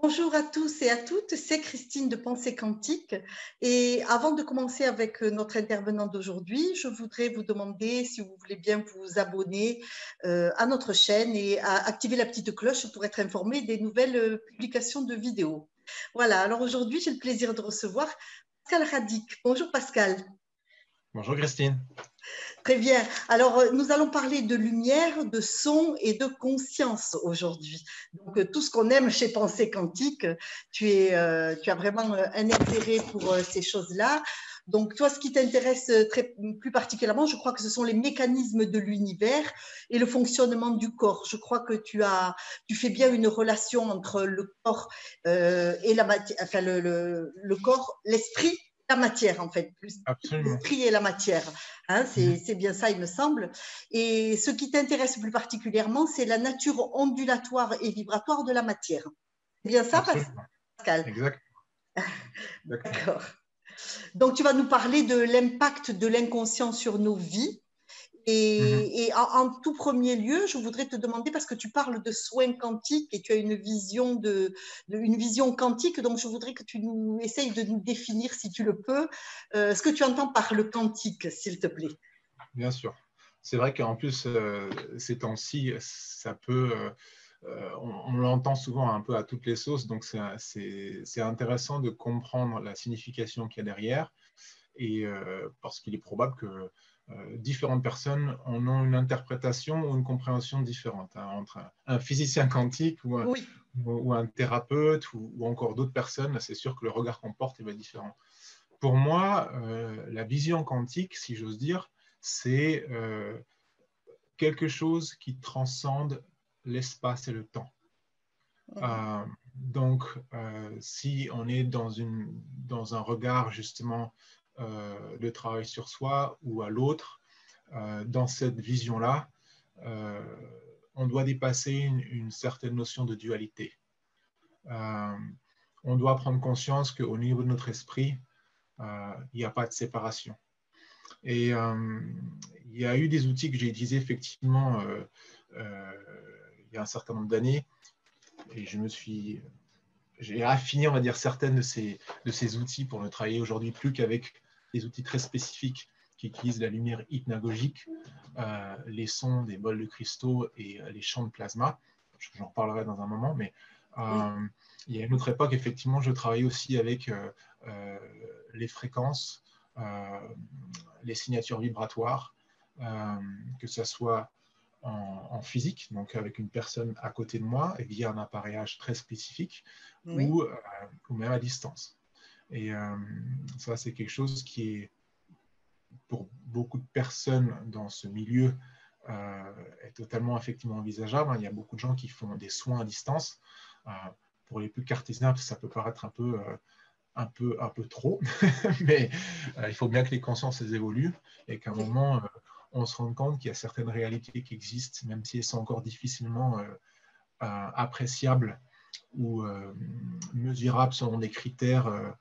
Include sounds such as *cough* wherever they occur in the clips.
Bonjour à tous et à toutes, c'est Christine de Pensée Quantique. Et avant de commencer avec notre intervenant d'aujourd'hui, je voudrais vous demander si vous voulez bien vous abonner euh, à notre chaîne et à activer la petite cloche pour être informé des nouvelles euh, publications de vidéos. Voilà, alors aujourd'hui, j'ai le plaisir de recevoir Pascal Radic. Bonjour Pascal. Bonjour Christine. Très bien. Alors, euh, nous allons parler de lumière, de son et de conscience aujourd'hui. Donc, euh, tout ce qu'on aime chez Pensée Quantique, tu, euh, as vraiment un intérêt pour ces choses-là. Donc, toi, ce qui t'intéresse plus particulièrement, je crois que ce sont les mécanismes de l'univers et le fonctionnement du corps. Je crois que tu, as, tu fais bien une relation entre le corps et la matière, enfin, le corps, l'esprit la matière, en fait, plus l'esprit et la matière. Hein, mhm. c'est bien ça, il me semble. Et ce qui t'intéresse plus particulièrement, c'est la nature ondulatoire et vibratoire de la matière. C'est bien ça, Pascal? Exact. *laughs* D'accord. Donc, tu vas nous parler de l'impact de l'inconscient sur nos vies Mhm. Et, en, tout premier lieu, je voudrais te demander, parce que tu parles de soins quantiques et tu as une vision, de, une vision quantique, donc je voudrais que tu nous essayes de nous définir, si tu le peux, euh, ce que tu entends par le quantique, s'il te plaît. Bien sûr. C'est vrai qu'en plus, euh, ces temps-ci, ça peut... Euh, on, l'entend souvent un peu à toutes les sauces, donc c'est intéressant de comprendre la signification qu'il y a derrière, et parce qu'il est probable que euh, différentes personnes en ont une interprétation ou une compréhension différente. Hein, entre un, physicien quantique ou un, thérapeute ou, encore d'autres personnes, c'est sûr que le regard qu'on porte est différent. Pour moi, euh, la vision quantique, si j'ose dire, c'est euh, quelque chose qui transcende l'espace et le temps. donc, si on est dans, une, dans un regard justement euh, de travail sur soi ou à l'autre, euh, dans cette vision-là, euh, on doit dépasser une, certaine notion de dualité. on doit prendre conscience qu'au niveau de notre esprit, il n'y a pas de séparation. Et il y a eu des outils que j'ai utilisés effectivement il y a un certain nombre d'années, et je me suis j'ai affiné, on va dire, certaines de ces, de ces outils pour ne travailler aujourd'hui plus qu'avec des outils très spécifiques qui utilisent la lumière hypnagogique, euh, les sons des bols de cristaux et euh, les champs de plasma. J'en reparlerai dans un moment, mais euh, il y a une autre époque, effectivement, je travaillais aussi avec les fréquences, les signatures vibratoires, que ce soit en, physique, donc avec une personne à côté de moi et via un appareillage très spécifique, ou, ou, même à distance. Et euh, ça, c'est quelque chose qui est, pour beaucoup de personnes dans ce milieu, euh, est totalement effectivement envisageable. Il y a beaucoup de gens qui font des soins à distance. Euh, pour les plus cartésiens, ça peut paraître un peu, un peu, un peu trop, *laughs* mais il faut bien que les consciences évoluent et qu'à un moment, on se rende compte qu'il y a certaines réalités qui existent, même si elles sont encore difficilement appréciables ou mesurables selon des critères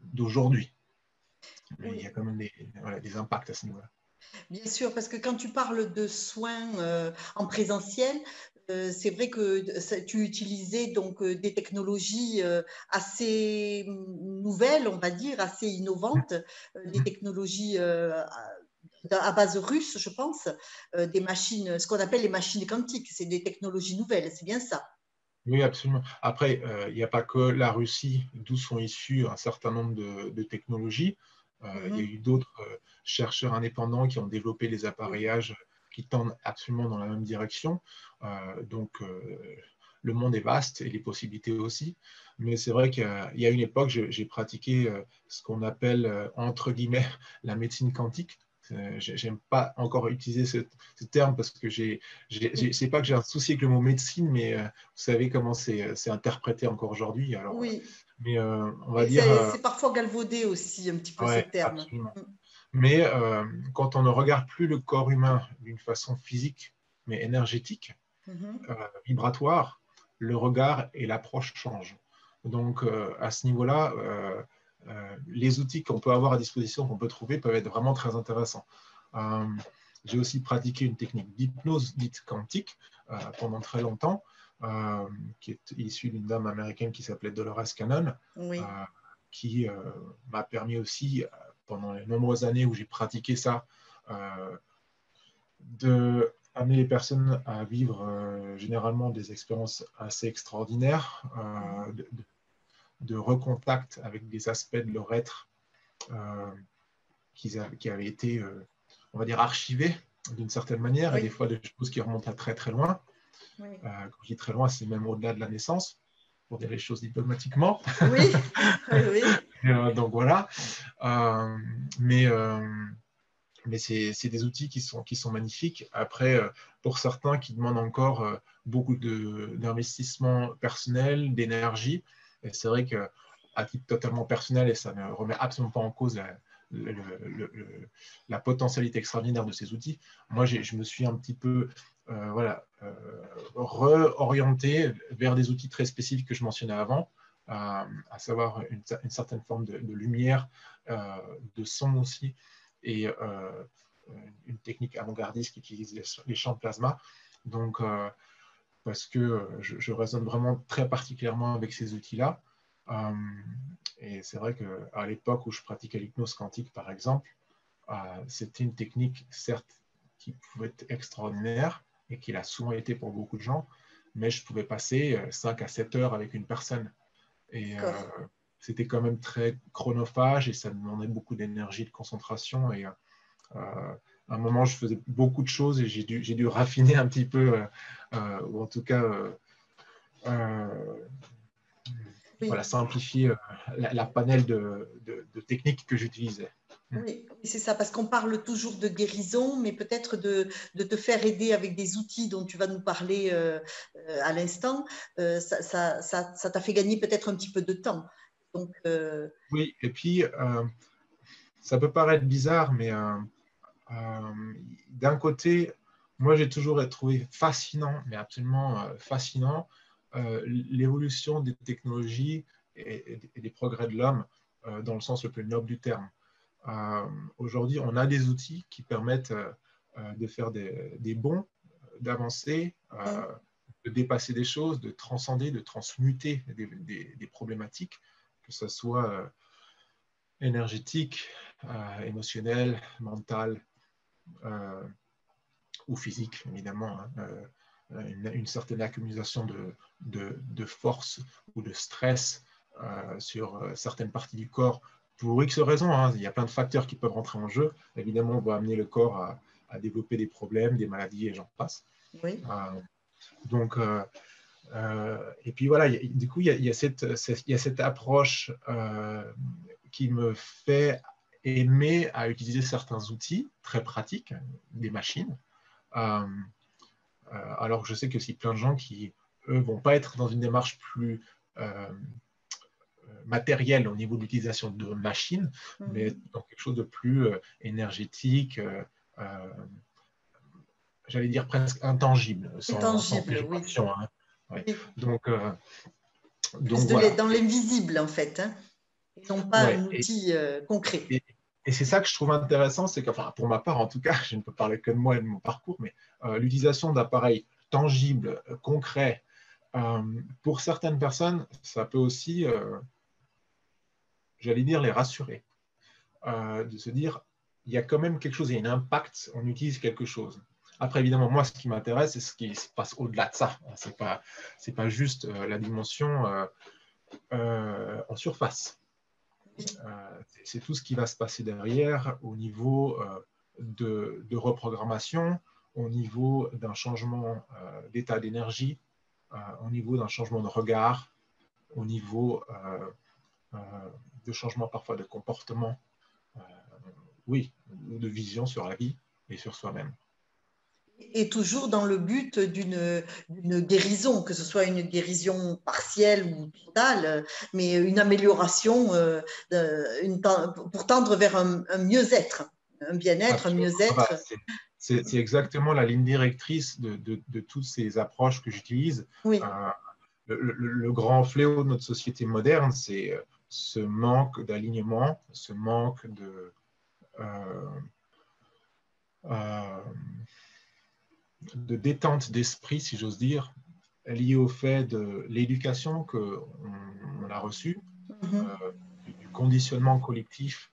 d'aujourd'hui. Il y a quand même des, impacts à ce niveau-là. Bien sûr, parce que quand tu parles de soins euh, en présentiel, euh, c'est vrai que tu utilisais donc euh, des technologies assez nouvelles, on va dire, assez innovantes, des mmh. technologies à base russe, je pense, des machines, ce qu'on appelle les machines quantiques, c'est des technologies nouvelles, c'est bien ça. Oui, absolument. Après, euh, il n'y a pas que la Russie d'où sont issues un certain nombre de, technologies. Euh, il y a mhm. eu d'autres euh, chercheurs indépendants qui ont développé des appareillages qui tendent absolument dans la même direction. donc, le monde est vaste et les possibilités aussi. Mais c'est vrai qu'il y, a une époque, j'ai pratiqué ce qu'on appelle, entre guillemets, *laughs* la médecine quantique. Euh, j'aime pas encore utiliser ce, terme parce que j'ai, c'est pas que j'ai un souci avec le mot médecine, mais euh, vous savez comment c'est, euh, interprété encore aujourd'hui. Alors, oui. Mais on va dire. C'est, parfois galvaudé aussi un petit peu ce terme. Mais quand on ne regarde plus le corps humain d'une façon physique, mais énergétique, mm-hmm. vibratoire, le regard et l'approche changent. Donc à ce niveau-là, les outils qu'on peut avoir à disposition, qu'on peut trouver, peuvent être vraiment très intéressants. Euh, j'ai aussi pratiqué une technique d'hypnose dite quantique euh, pendant très longtemps. qui est issu d'une dame américaine qui s'appelait Dolores Cannon, qui m'a permis aussi, pendant les nombreuses années où j'ai pratiqué ça, de amener les personnes à vivre généralement des expériences assez extraordinaires, de, de, recontact avec des aspects de leur être qui, qui, avaient été, on va dire, archivés d'une certaine manière, et des fois des choses qui remontent à très très loin. quand je dis très loin, c'est même au-delà de la naissance, pour dire les choses diplomatiquement. Oui, *laughs* oui. donc voilà. mais mais c'est des outils qui sont, qui sont magnifiques. Après, euh, pour certains qui demandent encore euh, beaucoup d'investissement personnel, d'énergie, et c'est vrai qu'à titre totalement personnel, et ça ne remet absolument pas en cause la, potentialité extraordinaire de ces outils, moi je me suis un petit peu euh, voilà, reorienté vers des outils très spécifiques que je mentionnais avant, à savoir une, certaine forme de, lumière, de son aussi, et euh, une technique avant-gardiste qui utilise les, champs de plasma. Donc, euh, parce que je, je, résonne vraiment très particulièrement avec ces outils-là. Euh, et c'est vrai qu'à l'époque où je pratiquais l'hypnose quantique, par exemple, c'était une technique, certes, qui pouvait être extraordinaire et qui l'a souvent été pour beaucoup de gens, mais je pouvais passer 5 à 7 heures avec une personne. Et c'était quand même très chronophage et ça demandait beaucoup d'énergie, de concentration. Et euh, à un moment, je faisais beaucoup de choses et j'ai dû, dû, raffiner un petit peu, euh, euh, ou en tout cas, voilà, simplifier la, panel de, de, techniques que j'utilisais. Oui, c'est ça, parce qu'on parle toujours de guérison, mais peut-être de, de, te faire aider avec des outils dont tu vas nous parler à l'instant, ça t'a fait gagner peut-être un petit peu de temps. Euh, oui, et puis, euh, ça peut paraître bizarre, mais euh, d'un côté, moi, j'ai toujours trouvé fascinant, mais absolument fascinant, l'évolution des technologies et, des progrès de l'homme dans le sens le plus noble du terme. Aujourd'hui, on a des outils qui permettent de faire des, bons, d'avancer, de dépasser des choses, de transcender, de transmuter des problématiques que ce soit euh, énergétique, euh, émotionnel, mental euh, ou physique, évidemment. Hein, une, certaine accumulation de, de, force ou de stress sur certaines parties du corps pour X raisons. Hein. il y a plein de facteurs qui peuvent rentrer en jeu. Évidemment, on va amener le corps à, développer des problèmes, des maladies et j'en passe. Oui. donc, euh, et puis voilà, du coup, il y a, cette, il y a cette, approche euh, qui me fait aimer à utiliser certains outils très pratiques, des machines. Euh, alors que je sais que c'est plein de gens qui, eux, vont pas être dans une démarche plus matérielle au niveau de l'utilisation de machines, mmh. mais dans quelque chose de plus énergétique, j'allais dire presque intangible. intangible, oui. Hein. Donc, euh, donc dans l'invisible, en fait, hein, et non pas un outil euh, concret. Et, c'est ça que je trouve intéressant, c'est que, pour ma part, en tout cas, *laughs* je ne peux parler que de moi et de mon parcours, mais euh, l'utilisation d'appareils tangibles, concrets, pour certaines personnes, ça peut aussi, j'allais dire, les rassurer. de se dire, il y a quand même quelque chose, il y a un impact, on utilise quelque chose. Après, évidemment, moi, ce qui m'intéresse, c'est ce qui se passe au-delà de ça. Ce n'est pas, juste euh, la dimension euh, euh, en surface. C'est tout ce qui va se passer derrière au niveau de, reprogrammation, au niveau d'un changement d'état d'énergie, au niveau d'un changement de regard, au niveau de changement parfois de comportement, oui, ou de vision sur la vie et sur soi-même et toujours dans le but d'une guérison, que ce soit une guérison partielle ou totale, mais une amélioration euh, une, pour tendre vers un, mieux-être, un bien-être, un mieux-être. C'est exactement la ligne directrice de, de, toutes ces approches que j'utilise. Oui. Euh, le, grand fléau de notre société moderne, c'est euh, ce manque d'alignement, ce manque de... Euh, de détente d'esprit, si j'ose dire, lié au fait de l'éducation qu'on on a reçue, mhm. du conditionnement collectif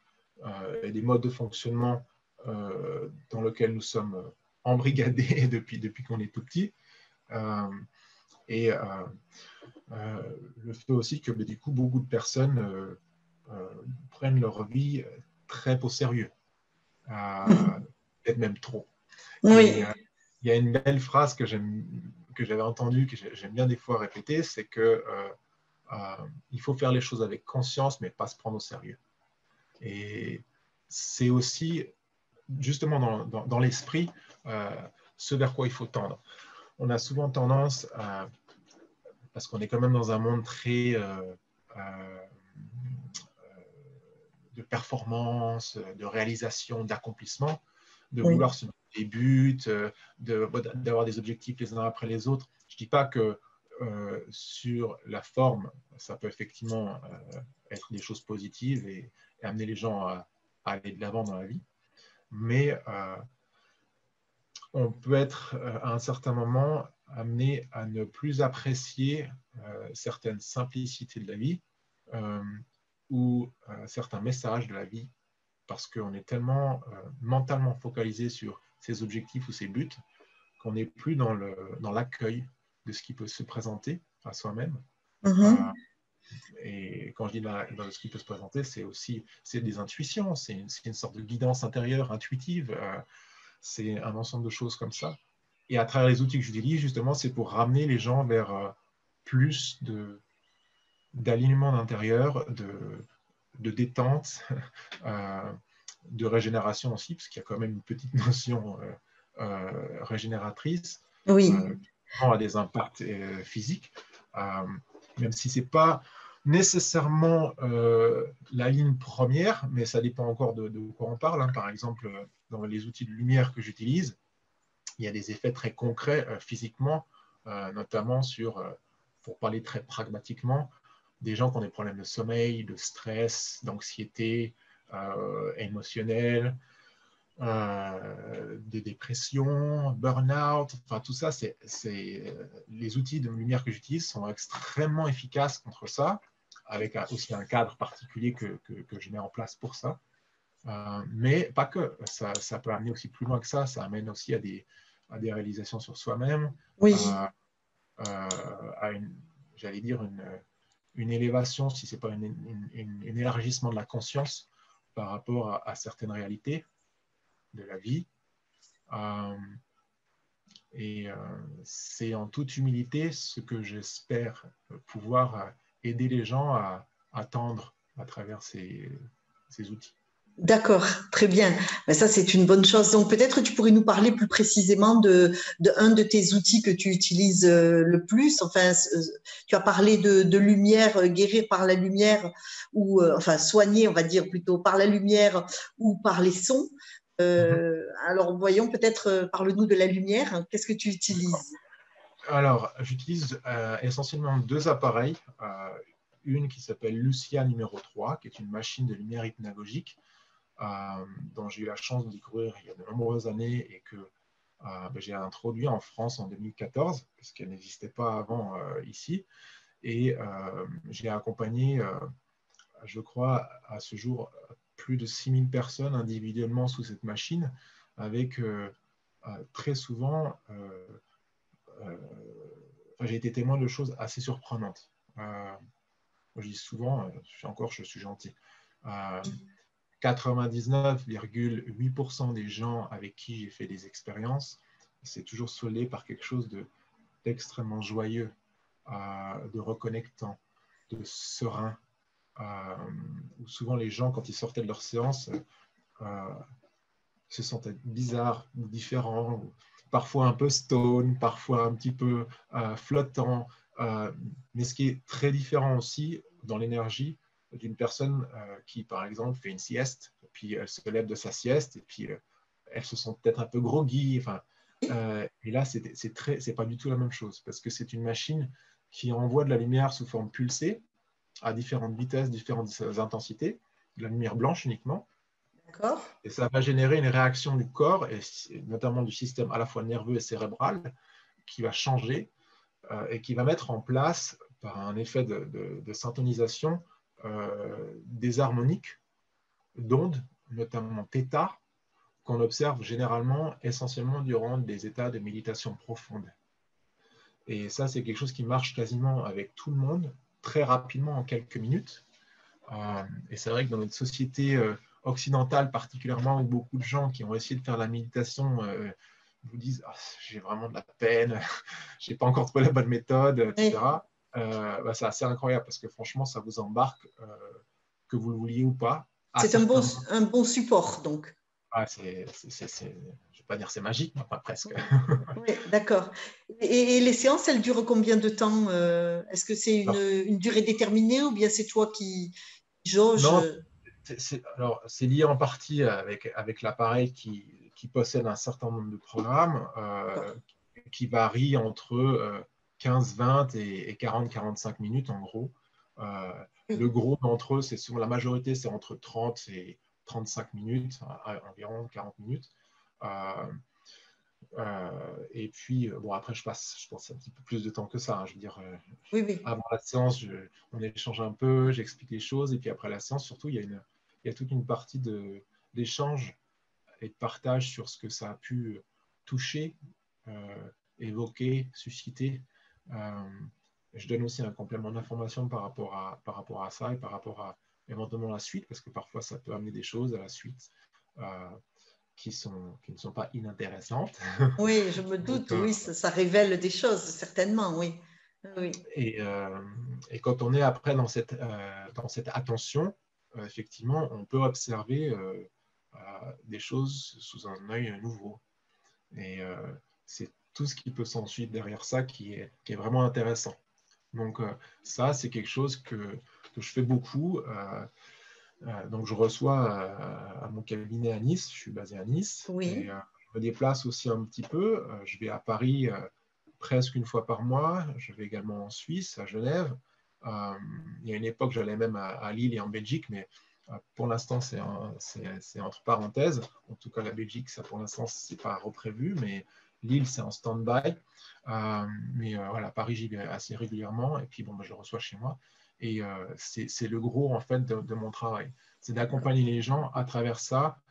et des modes de fonctionnement dans lesquels nous sommes embrigadés *laughs* depuis, depuis qu'on est tout petit. et le fait aussi que du coup, beaucoup de personnes prennent leur vie très au sérieux, peut-être même trop. Oui. Il y a une belle phrase que j'avais entendue, que j'aime bien des fois répéter, c'est que euh, euh, il faut faire les choses avec conscience, mais pas se prendre au sérieux. Et c'est aussi justement dans, dans, l'esprit euh, ce vers quoi il faut tendre. On a souvent tendance, à, parce qu'on est quand même dans un monde très de performance, de réalisation, d'accomplissement, de vouloir se des buts, euh, d'avoir des objectifs les uns après les autres. Je ne dis pas que euh, sur la forme, ça peut effectivement euh, être des choses positives et, amener les gens à, aller de l'avant dans la vie. Mais on peut être à un certain moment amené à ne plus apprécier certaines simplicités de la vie ou certains messages de la vie parce qu'on est tellement mentalement focalisé sur ses objectifs ou ses buts, qu'on n'est plus dans l'accueil dans de ce qui peut se présenter à soi-même. Mm-hmm. Euh, et quand je dis dans, ce qui peut se présenter, c'est aussi c'est des intuitions, c'est une, une, sorte de guidance intérieure intuitive, euh, c'est un ensemble de choses comme ça. Et à travers les outils que j'utilise, justement, c'est pour ramener les gens vers euh, plus de d'alignement d'intérieur, de, de détente, *laughs* de régénération aussi, parce qu'il y a quand même une petite *laughs* notion euh, euh, régénératrice. Oui. Euh, a des impacts physiques, même si ce n'est pas nécessairement la ligne première, mais ça dépend encore de, quoi on parle. Hein. Par exemple, dans les outils de lumière que j'utilise, il y a des effets très concrets physiquement, notamment sur, pour parler très pragmatiquement, des gens qui ont des problèmes de sommeil, de stress, d'anxiété, euh, émotionnel, euh, des dépressions, burn-out, enfin tout ça, c'est, les outils de lumière que j'utilise sont extrêmement efficaces contre ça, avec aussi un cadre particulier que, que, je mets en place pour ça. Euh, mais pas que, ça, ça, peut amener aussi plus loin que ça, ça amène aussi à des, à des réalisations sur soi-même, oui. à une, j'allais dire, une, une élévation, si ce n'est pas un élargissement de la conscience par rapport à, certaines réalités de la vie. Euh, et euh, c'est en toute humilité ce que j'espère pouvoir aider les gens à attendre à travers ces outils. D'accord, très bien. Ben, ça, c'est une bonne chose. Donc, peut-être tu pourrais nous parler plus précisément de, de, un de tes outils que tu utilises euh, le plus. Enfin, euh, tu as parlé de, lumière, euh, guérir par la lumière, ou enfin soigner, on va dire plutôt par la lumière ou par les sons. Mhm. alors, voyons peut-être, parle-nous de la lumière. Qu'est-ce que tu utilises? Alors, j'utilise essentiellement deux appareils. une qui s'appelle Lucia numéro 3, qui est une machine de lumière hypnagogique dont j'ai eu la chance de découvrir il y a de nombreuses années et que euh, ben, j'ai introduit en France en 2014, parce qu'elle n'existait pas avant euh, ici. Et j'ai accompagné, je crois, à ce jour, plus de 6000 personnes individuellement sous cette machine, avec très souvent, j'ai été témoin de choses assez surprenantes. je dis souvent, encore, je suis gentil. 99,8% des gens avec qui j'ai fait des expériences, c'est toujours soldé par quelque chose d'extrêmement joyeux, euh, de reconnectant, de serein. Euh, souvent les gens, quand ils sortaient de leur séance, euh, se sentaient bizarres, différents, parfois un peu stone, parfois un petit peu flottant. mais ce qui est très différent aussi dans l'énergie, d'une personne euh, qui, par exemple, fait une sieste, puis elle se lève de sa sieste, et puis euh, elle se sent peut-être un peu groggy. Enfin, euh, et là, c'est très, c'est pas du tout la même chose, parce que c'est une machine qui envoie de la lumière sous forme pulsée à différentes vitesses, différentes intensités, de la lumière blanche uniquement. Et ça va générer une réaction du corps, et notamment du système à la fois nerveux et cérébral, qui va changer et qui va mettre en place, par un effet de, de syntonisation, des harmoniques d'ondes, notamment θ, qu'on observe généralement essentiellement durant des états de méditation profonde. Et ça, c'est quelque chose qui marche quasiment avec tout le monde, très rapidement, en quelques minutes. Euh, et c'est vrai que dans notre société euh, occidentale particulièrement, où beaucoup de gens qui ont essayé de faire la méditation euh, vous disent ah, j'ai vraiment de la peine, *laughs* j'ai pas encore trouvé la bonne méthode, etc. Bah, c'est assez incroyable parce que franchement, ça vous embarque, que vous le vouliez ou pas. C'est un bon, un bon support, donc. Ah, c'est, je ne vais pas dire c'est magique, mais pas presque. *laughs* oui, d'accord. Et, les séances, elles durent combien de temps Est-ce que c'est une, une, durée déterminée ou bien c'est toi qui, non, alors, c'est lié en partie avec, avec l'appareil qui, qui, possède un certain nombre de programmes euh, qui varient entre 15, euh, 20 et, 40, 45 minutes en gros. Euh, le gros d'entre eux, c'est souvent la majorité, c'est entre 30 et 35 minutes, environ 40 minutes. Euh, et puis, euh, bon, après, je passe, je pense, un petit peu plus de temps que ça. Hein. je veux dire, euh, avant la séance, on échange un peu, j'explique les choses. Et puis après la séance, surtout, il y a, une, il y a toute une partie d'échange et de partage sur ce que ça a pu toucher, évoquer, susciter. Je donne aussi un complément d'information par, rapport à, par rapport à ça et par rapport à éventuellement la suite, parce que parfois, ça peut amener des choses à la suite qui, sont, qui ne sont pas inintéressantes. *laughs* Oui, je me doute, oui, euh, ça, révèle des choses, certainement, oui. oui. Et, euh, et, quand on est après dans cette, euh, dans cette attention, effectivement, on peut observer des choses sous un œil nouveau. Et c'est tout ce qui peut s'ensuivre derrière ça qui est, qui est vraiment intéressant. Donc ça, c'est quelque chose que, que, je fais beaucoup. Euh, donc, je reçois euh, à mon cabinet à Nice, je suis basé à Nice. Oui. Et, euh, je me déplace aussi un petit peu. je vais à Paris presque une fois par mois. Je vais également en Suisse, à Genève. il y a une époque, j'allais même à, Lille et en Belgique, mais pour l'instant, c'est entre parenthèses. En tout cas, la Belgique, ça pour l'instant, ce n'est pas reprévu, mais Lille, c'est en stand-by. mais voilà, Paris, j'y vais assez régulièrement. Et puis, bon, bah, je le reçois chez moi. Et euh, c'est le gros en fait de, mon travail. C'est d'accompagner les gens à travers ça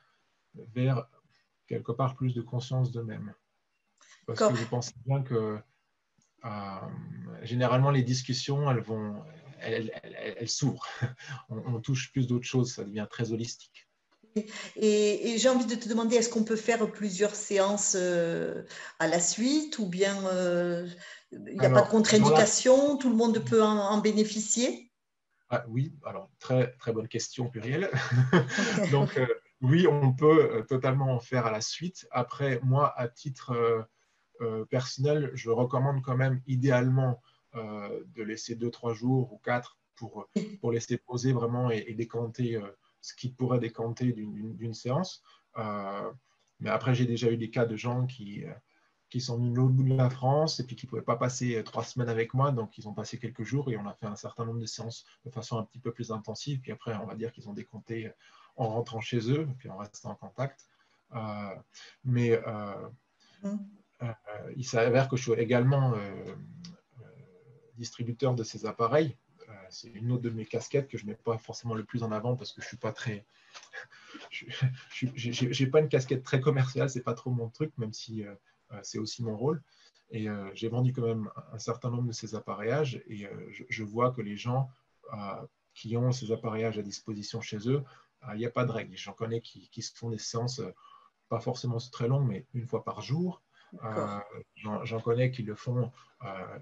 vers quelque part plus de conscience d'eux-mêmes. Parce que je pense bien que euh, généralement les discussions, elles vont, elles, s'ouvrent. *laughs* On, touche plus d'autres choses, ça devient très holistique. Et, j'ai envie de te demander, est-ce qu'on peut faire plusieurs séances euh, à la suite ou bien il n'y a pas de contre-indication, tout le monde peut en, bénéficier? Ah, Oui, alors très, très bonne question plurielle. *laughs* Donc euh, oui, on peut euh, totalement en faire à la suite. Après, moi, à titre euh, personnel, je recommande quand même idéalement de laisser deux, trois jours ou quatre pour, pour laisser poser vraiment et, décanter ce qui pourrait décanter d'une séance. mais après, j'ai déjà eu des cas de gens qui qui sont venus de l'autre bout de la France et puis qui ne pouvaient pas passer euh, trois semaines avec moi. Donc, ils ont passé quelques jours et on a fait un certain nombre de séances de façon un petit peu plus intensive. Puis après, on va dire qu'ils ont décompté euh, en rentrant chez eux, puis en restant en contact. Euh, mais mmh. il s'avère que je suis également distributeur de ces appareils. C'est une autre de mes casquettes que je ne mets pas forcément le plus en avant parce que je suis pas très. *laughs* je n'ai pas une casquette très commerciale, c'est pas trop mon truc, même si euh, c'est aussi mon rôle. Et euh, j'ai vendu quand même un certain nombre de ces appareillages et euh, je, vois que les gens qui ont ces appareillages à disposition chez eux, il n'y a pas de règle. J'en connais qui, se font des séances, pas forcément très longues, mais une fois par jour. J'en connais qui le font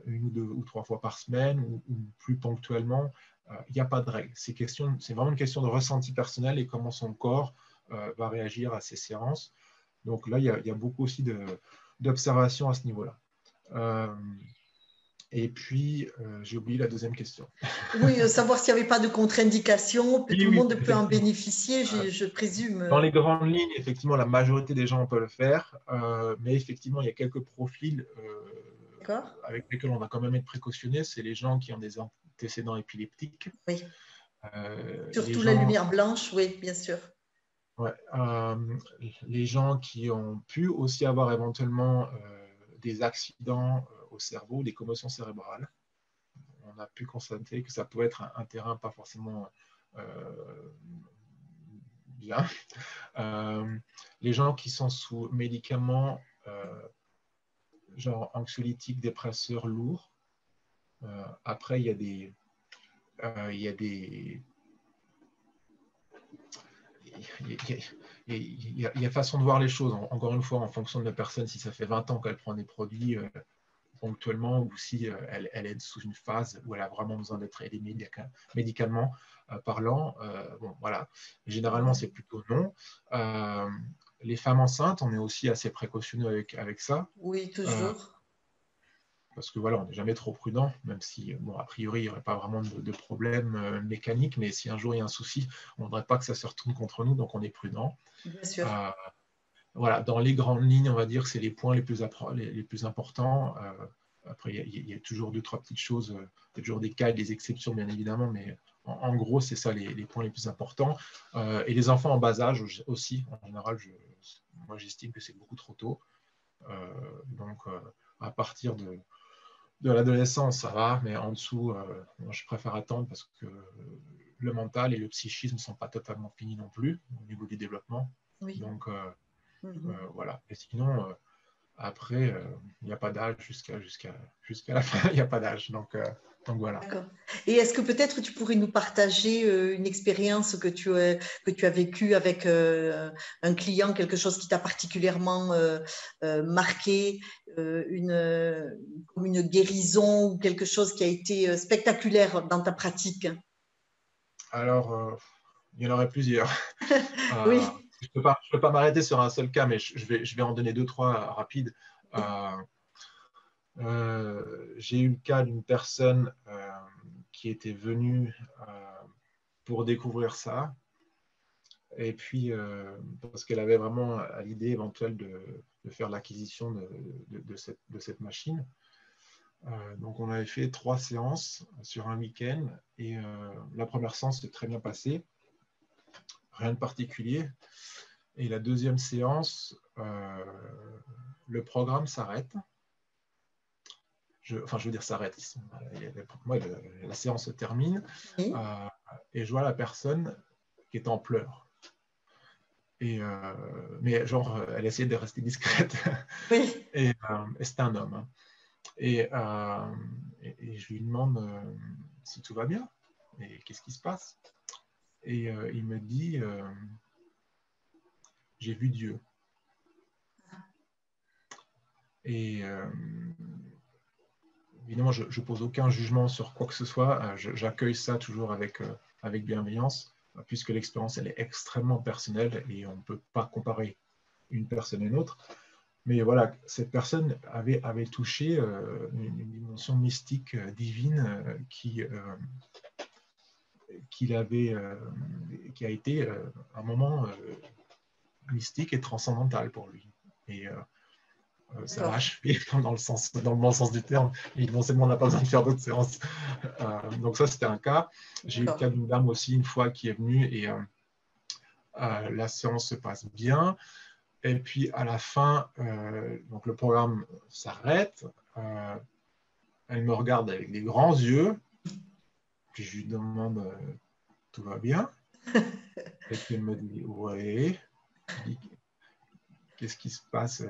une ou deux ou trois fois par semaine ou, plus ponctuellement. Il n'y a pas de règle. C'est vraiment une question de ressenti personnel et comment son corps va réagir à ces séances. Donc là, il y a beaucoup aussi de, d'observation à ce niveau-là. Euh, et puis, euh, j'ai oublié la deuxième question. *laughs* Oui, euh, savoir s'il n'y avait pas de contre-indication, que tout le monde peut en bénéficier, je, présume. Dans les grandes lignes, effectivement, la majorité des gens peuvent le faire, mais effectivement, il y a quelques profils avec lesquels on va quand même être précautionné. C'est les gens qui ont des antécédents épileptiques. Oui. Surtout la lumière blanche, oui, bien sûr. Ouais, euh, les gens qui ont pu aussi avoir éventuellement euh, des accidents euh, au cerveau, des commotions cérébrales. On a pu constater que ça peut être un, terrain pas forcément bien. les gens qui sont sous médicaments genre anxiolytiques, dépresseurs lourds, après, il y a des, il y a des il y, a, façon de voir les choses, encore une fois, en fonction de la personne, si ça fait 20 ans qu'elle prend des produits euh, ponctuellement ou si euh, elle, est sous une phase où elle a vraiment besoin d'être aidée médicalement euh, parlant. bon, voilà. Généralement, c'est plutôt non. les femmes enceintes, on est aussi assez précautionneux avec, avec ça. Oui, toujours parce que voilà, on n'est jamais trop prudent, même si, bon, a priori, il n'y aurait pas vraiment de, problème euh, mécanique, mais si un jour il y a un souci, on ne voudrait pas que ça se retourne contre nous, donc on est prudent. Bien sûr. Euh, voilà, dans les grandes lignes, on va dire que c'est les points les plus, les, plus importants. Euh, après, il y, a toujours deux, trois petites choses, il y a toujours des cas et des exceptions, bien évidemment, mais en, gros, c'est ça les, points les plus importants. et les enfants en bas âge aussi, en général, je, moi j'estime que c'est beaucoup trop tôt. donc, à partir de, de l'adolescence, ça va, mais en dessous, euh, je préfère attendre parce que le mental et le psychisme ne sont pas totalement finis non plus au niveau du développement. Donc, euh, mhm. euh, voilà. Et sinon, après, il n'y a pas d'âge jusqu'à jusqu'à jusqu'à la fin, *laughs* il n'y a pas d'âge. Donc, donc voilà. Et est-ce que peut-être tu pourrais nous partager euh, une expérience que tu, as, que tu as vécue avec euh, un client, quelque chose qui t'a particulièrement euh, marqué, une, une guérison ou quelque chose qui a été spectaculaire dans ta pratique? Alors, il y en aurait plusieurs. *laughs* oui. Je ne peux pas, m'arrêter sur un seul cas, mais je, vais, en donner deux, trois rapides. Euh, j'ai eu le cas d'une personne euh, qui était venue euh, pour découvrir ça. Et puis, parce qu'elle avait vraiment l'idée éventuelle de, faire l'acquisition de, cette, machine. donc, on avait fait trois séances sur un week-end. Et la première séance s'est très bien passée. Rien de particulier. Et la deuxième séance, le programme s'arrête je, enfin, je veux dire, s'arrête. Moi, la séance se termine euh, et je vois la personne qui est en pleurs. Et, euh, mais genre, elle essayait de rester discrète. *laughs* et, euh, et c'est un homme. Hein. Et, et, je lui demande si tout va bien et qu'est-ce qui se passe? Et il me dit, j'ai vu Dieu. Et évidemment, je ne pose aucun jugement sur quoi que ce soit. Euh, j'accueille ça toujours avec, euh, avec bienveillance, euh, puisque l'expérience, elle est extrêmement personnelle et on ne peut pas comparer une personne et une autre. Mais voilà, cette personne avait, avait touché une, dimension mystique divine qui, avait, qui a été un moment mystique et transcendantal pour lui. Et euh, ça va achever *laughs* dans le, sens, dans le bon sens du terme. Évidemment, on n'a pas besoin de faire d'autres séances. Euh, donc ça, c'était un cas. J'ai eu le cas d'une dame aussi une fois qui est venue et euh, la séance se passe bien. Et puis à la fin, donc le programme s'arrête. elle me regarde avec des grands yeux. Puis je lui demande tout va bien *laughs* Et puis elle me dit ouais. Qu'est-ce qui se passe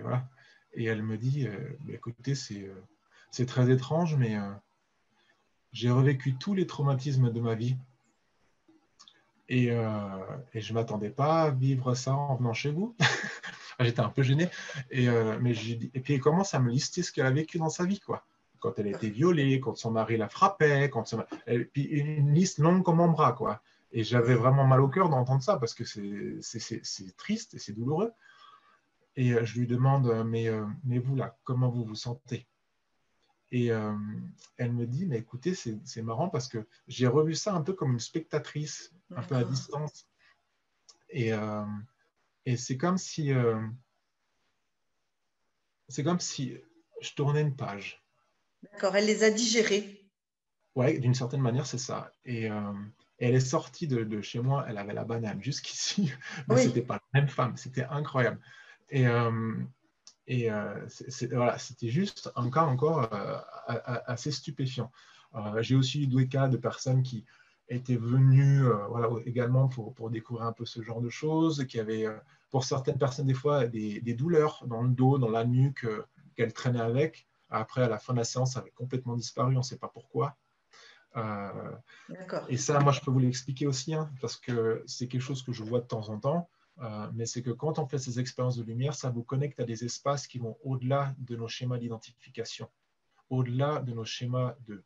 voilà. Et elle me dit, euh, bah, écoutez, euh, c'est très étrange, mais euh, j'ai revécu tous les traumatismes de ma vie. Et, et je ne m'attendais pas à vivre ça en venant chez vous. *laughs* J'étais un peu gêné. Et, mais et puis elle commence à me lister ce qu'elle a vécu dans sa vie. quoi quand elle a été violée, quand son mari la frappait, quand et puis une liste longue comme un bras, quoi. Et j'avais vraiment mal au cœur d'entendre ça parce que c'est triste et c'est douloureux. Et euh, je lui demande, euh, mais, euh, mais vous là, comment vous vous sentez? Et elle me dit, mais écoutez, c'est marrant parce que j'ai revu ça un peu comme une spectatrice, un peu à distance. Et, et c'est comme si c'est comme si je tournais une page. D'accord, elle les a digérées. Oui, d'une certaine manière, c'est ça. Et, elle est sortie de, de, chez moi, elle avait la banane jusqu'ici, *laughs* mais ce n'était pas la même femme, c'était incroyable. Et, euh, Et voilà, c'était juste un cas encore assez stupéfiant. J'ai aussi eu des cas de personnes qui étaient venues voilà, également pour, pour, découvrir un peu ce genre de choses, qui avaient, pour certaines personnes, des fois, des, des douleurs dans le dos, dans la nuque, qu'elles traînaient avec. Après, à la fin de la séance, ça avait complètement disparu, on ne sait pas pourquoi. Euh, et ça, moi, je peux vous l'expliquer aussi, hein, parce que c'est quelque chose que je vois de temps en temps. Euh, mais c'est que quand on fait ces expériences de lumière, ça vous connecte à des espaces qui vont au-delà de nos schémas d'identification, au-delà de nos schémas de,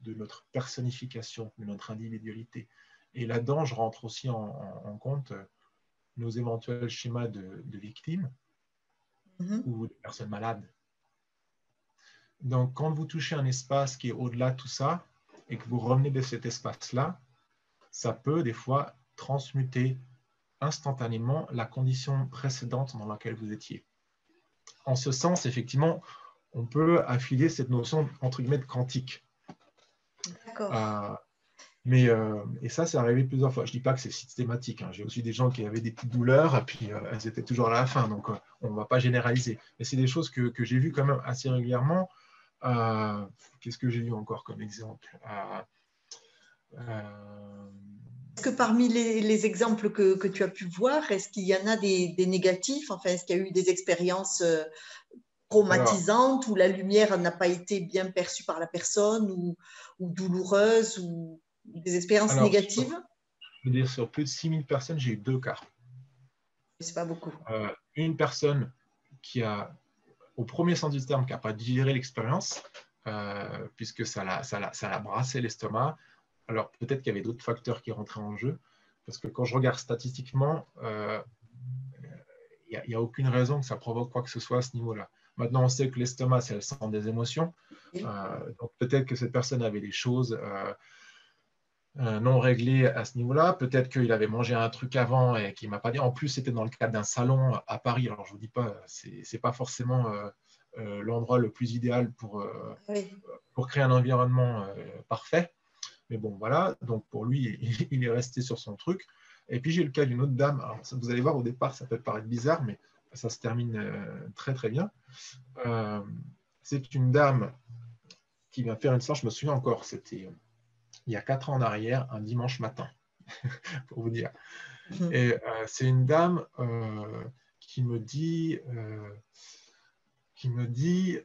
de, notre personnification, de notre individualité. Et là-dedans, je rentre aussi en, compte euh, nos éventuels schémas de, victimes mm-hmm. ou de personnes malades. Donc, quand vous touchez un espace qui est au-delà de tout ça, et que vous revenez de cet espace-là, ça peut des fois transmuter instantanément la condition précédente dans laquelle vous étiez. En ce sens, effectivement, on peut affilier cette notion entre guillemets de quantique. D'accord. Euh, mais euh, et ça, c'est arrivé plusieurs fois. Je ne dis pas que c'est systématique. Hein. J'ai aussi des gens qui avaient des petites douleurs et puis euh, elles étaient toujours à la fin. Donc, on ne va pas généraliser. Mais c'est des choses que, que j'ai vues quand même assez régulièrement. Euh, qu'est-ce que j'ai eu encore comme exemple euh, euh, Est-ce que parmi les, exemples que, tu as pu voir, est-ce qu'il y en a des, négatifs? Enfin, est-ce qu'il y a eu des expériences traumatisantes où la lumière n'a pas été bien perçue par la personne ou, douloureuse ou des expériences négatives? Je veux dire, sur plus de 6000 personnes, j'ai eu deux cas. C'est pas beaucoup. une personne qui a au premier sens du terme, qui n'a pas digéré l'expérience, euh, puisque ça l'a, ça, ça brassé l'estomac. Alors peut-être qu'il y avait d'autres facteurs qui rentraient en jeu, parce que quand je regarde statistiquement, euh, il n'y a, aucune raison que ça provoque quoi que ce soit à ce niveau-là. Maintenant, on sait que l'estomac, c'est le centre des émotions. Euh, donc peut-être que cette personne avait des choses non réglées à ce niveau-là. Peut-être qu'il avait mangé un truc avant et qu'il m'a pas dit. En plus, c'était dans le cadre d'un salon à Paris. Alors je vous dis pas, c'est n'est pas forcément euh, euh, l'endroit le plus idéal pour, euh, pour créer un environnement parfait. Mais bon, voilà. Donc pour lui, *laughs* il, est resté sur son truc. Et puis j'ai le cas d'une autre dame. Alors, vous allez voir, au départ, ça peut paraître bizarre, mais ça se termine très très bien. c'est une dame qui vient faire une séance, je me souviens encore, c'était il y a quatre ans en arrière, un dimanche matin, *laughs* pour vous dire. Mhm. Et euh, c'est une dame euh, qui me dit, euh, qui me dit,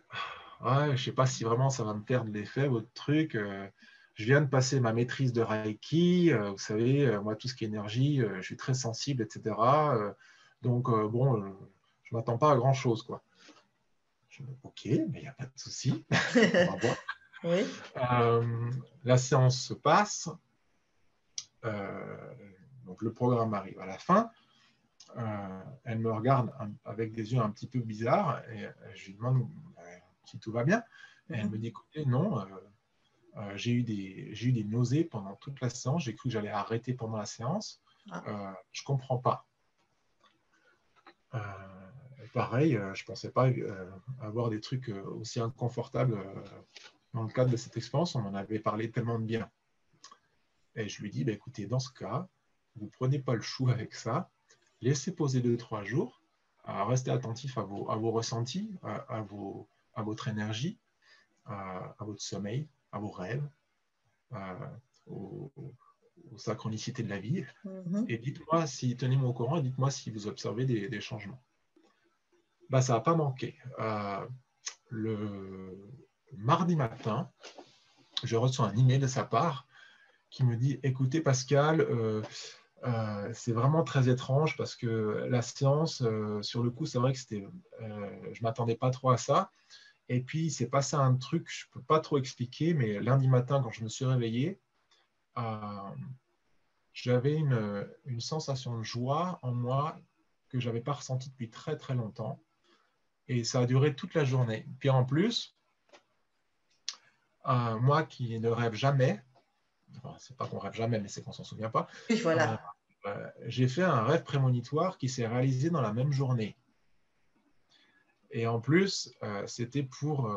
ouais, je ne sais pas si vraiment ça va me perdre l'effet, votre truc. je viens de passer ma maîtrise de Reiki. vous savez, moi, tout ce qui est énergie, je suis très sensible, etc. donc, bon, je ne m'attends pas à grand-chose, quoi. ok, mais il n'y a pas de souci. *laughs* On va voir. Euh, la séance se passe. Euh, donc le programme arrive à la fin. Euh, elle me regarde avec des yeux un petit peu bizarres et je lui demande si tout va bien. Et elle mhm. me dit écoutez, non, j'ai eu, des, eu des nausées pendant toute la séance. J'ai cru que j'allais arrêter pendant la séance. Ah. je ne comprends pas. pareil, je ne pensais pas avoir des trucs aussi inconfortables dans le cadre de cette expérience, on en avait parlé tellement de bien. Et je lui dis, bah, écoutez, dans ce cas, vous ne prenez pas le chou avec ça, laissez poser deux, trois jours, restez attentif à vos, à vos ressentis, à, vos, à votre énergie, à, votre sommeil, à vos rêves, aux, synchronicités de la vie. Mm-hmm. Et dites-moi si, tenez-moi au courant et dites-moi si vous observez des, changements. Bah, ça n'a pas manqué. Euh, le, mardi matin, je reçois un email de sa part qui me dit Écoutez, Pascal, euh, euh, c'est vraiment très étrange parce que la séance, euh, sur le coup, c'est vrai que c'était, je m'attendais pas trop à ça. Et puis, il s'est passé un truc, je ne peux pas trop expliquer, mais lundi matin, quand je me suis réveillé, j'avais une, une, sensation de joie en moi que je n'avais pas ressentie depuis très très longtemps. Et ça a duré toute la journée. Puis en plus, moi qui ne rêve jamais, enfin, c'est pas qu'on rêve jamais, mais c'est qu'on s'en souvient pas. voilà. Euh, euh, j'ai fait un rêve prémonitoire qui s'est réalisé dans la même journée. Et en plus, euh, c'était pour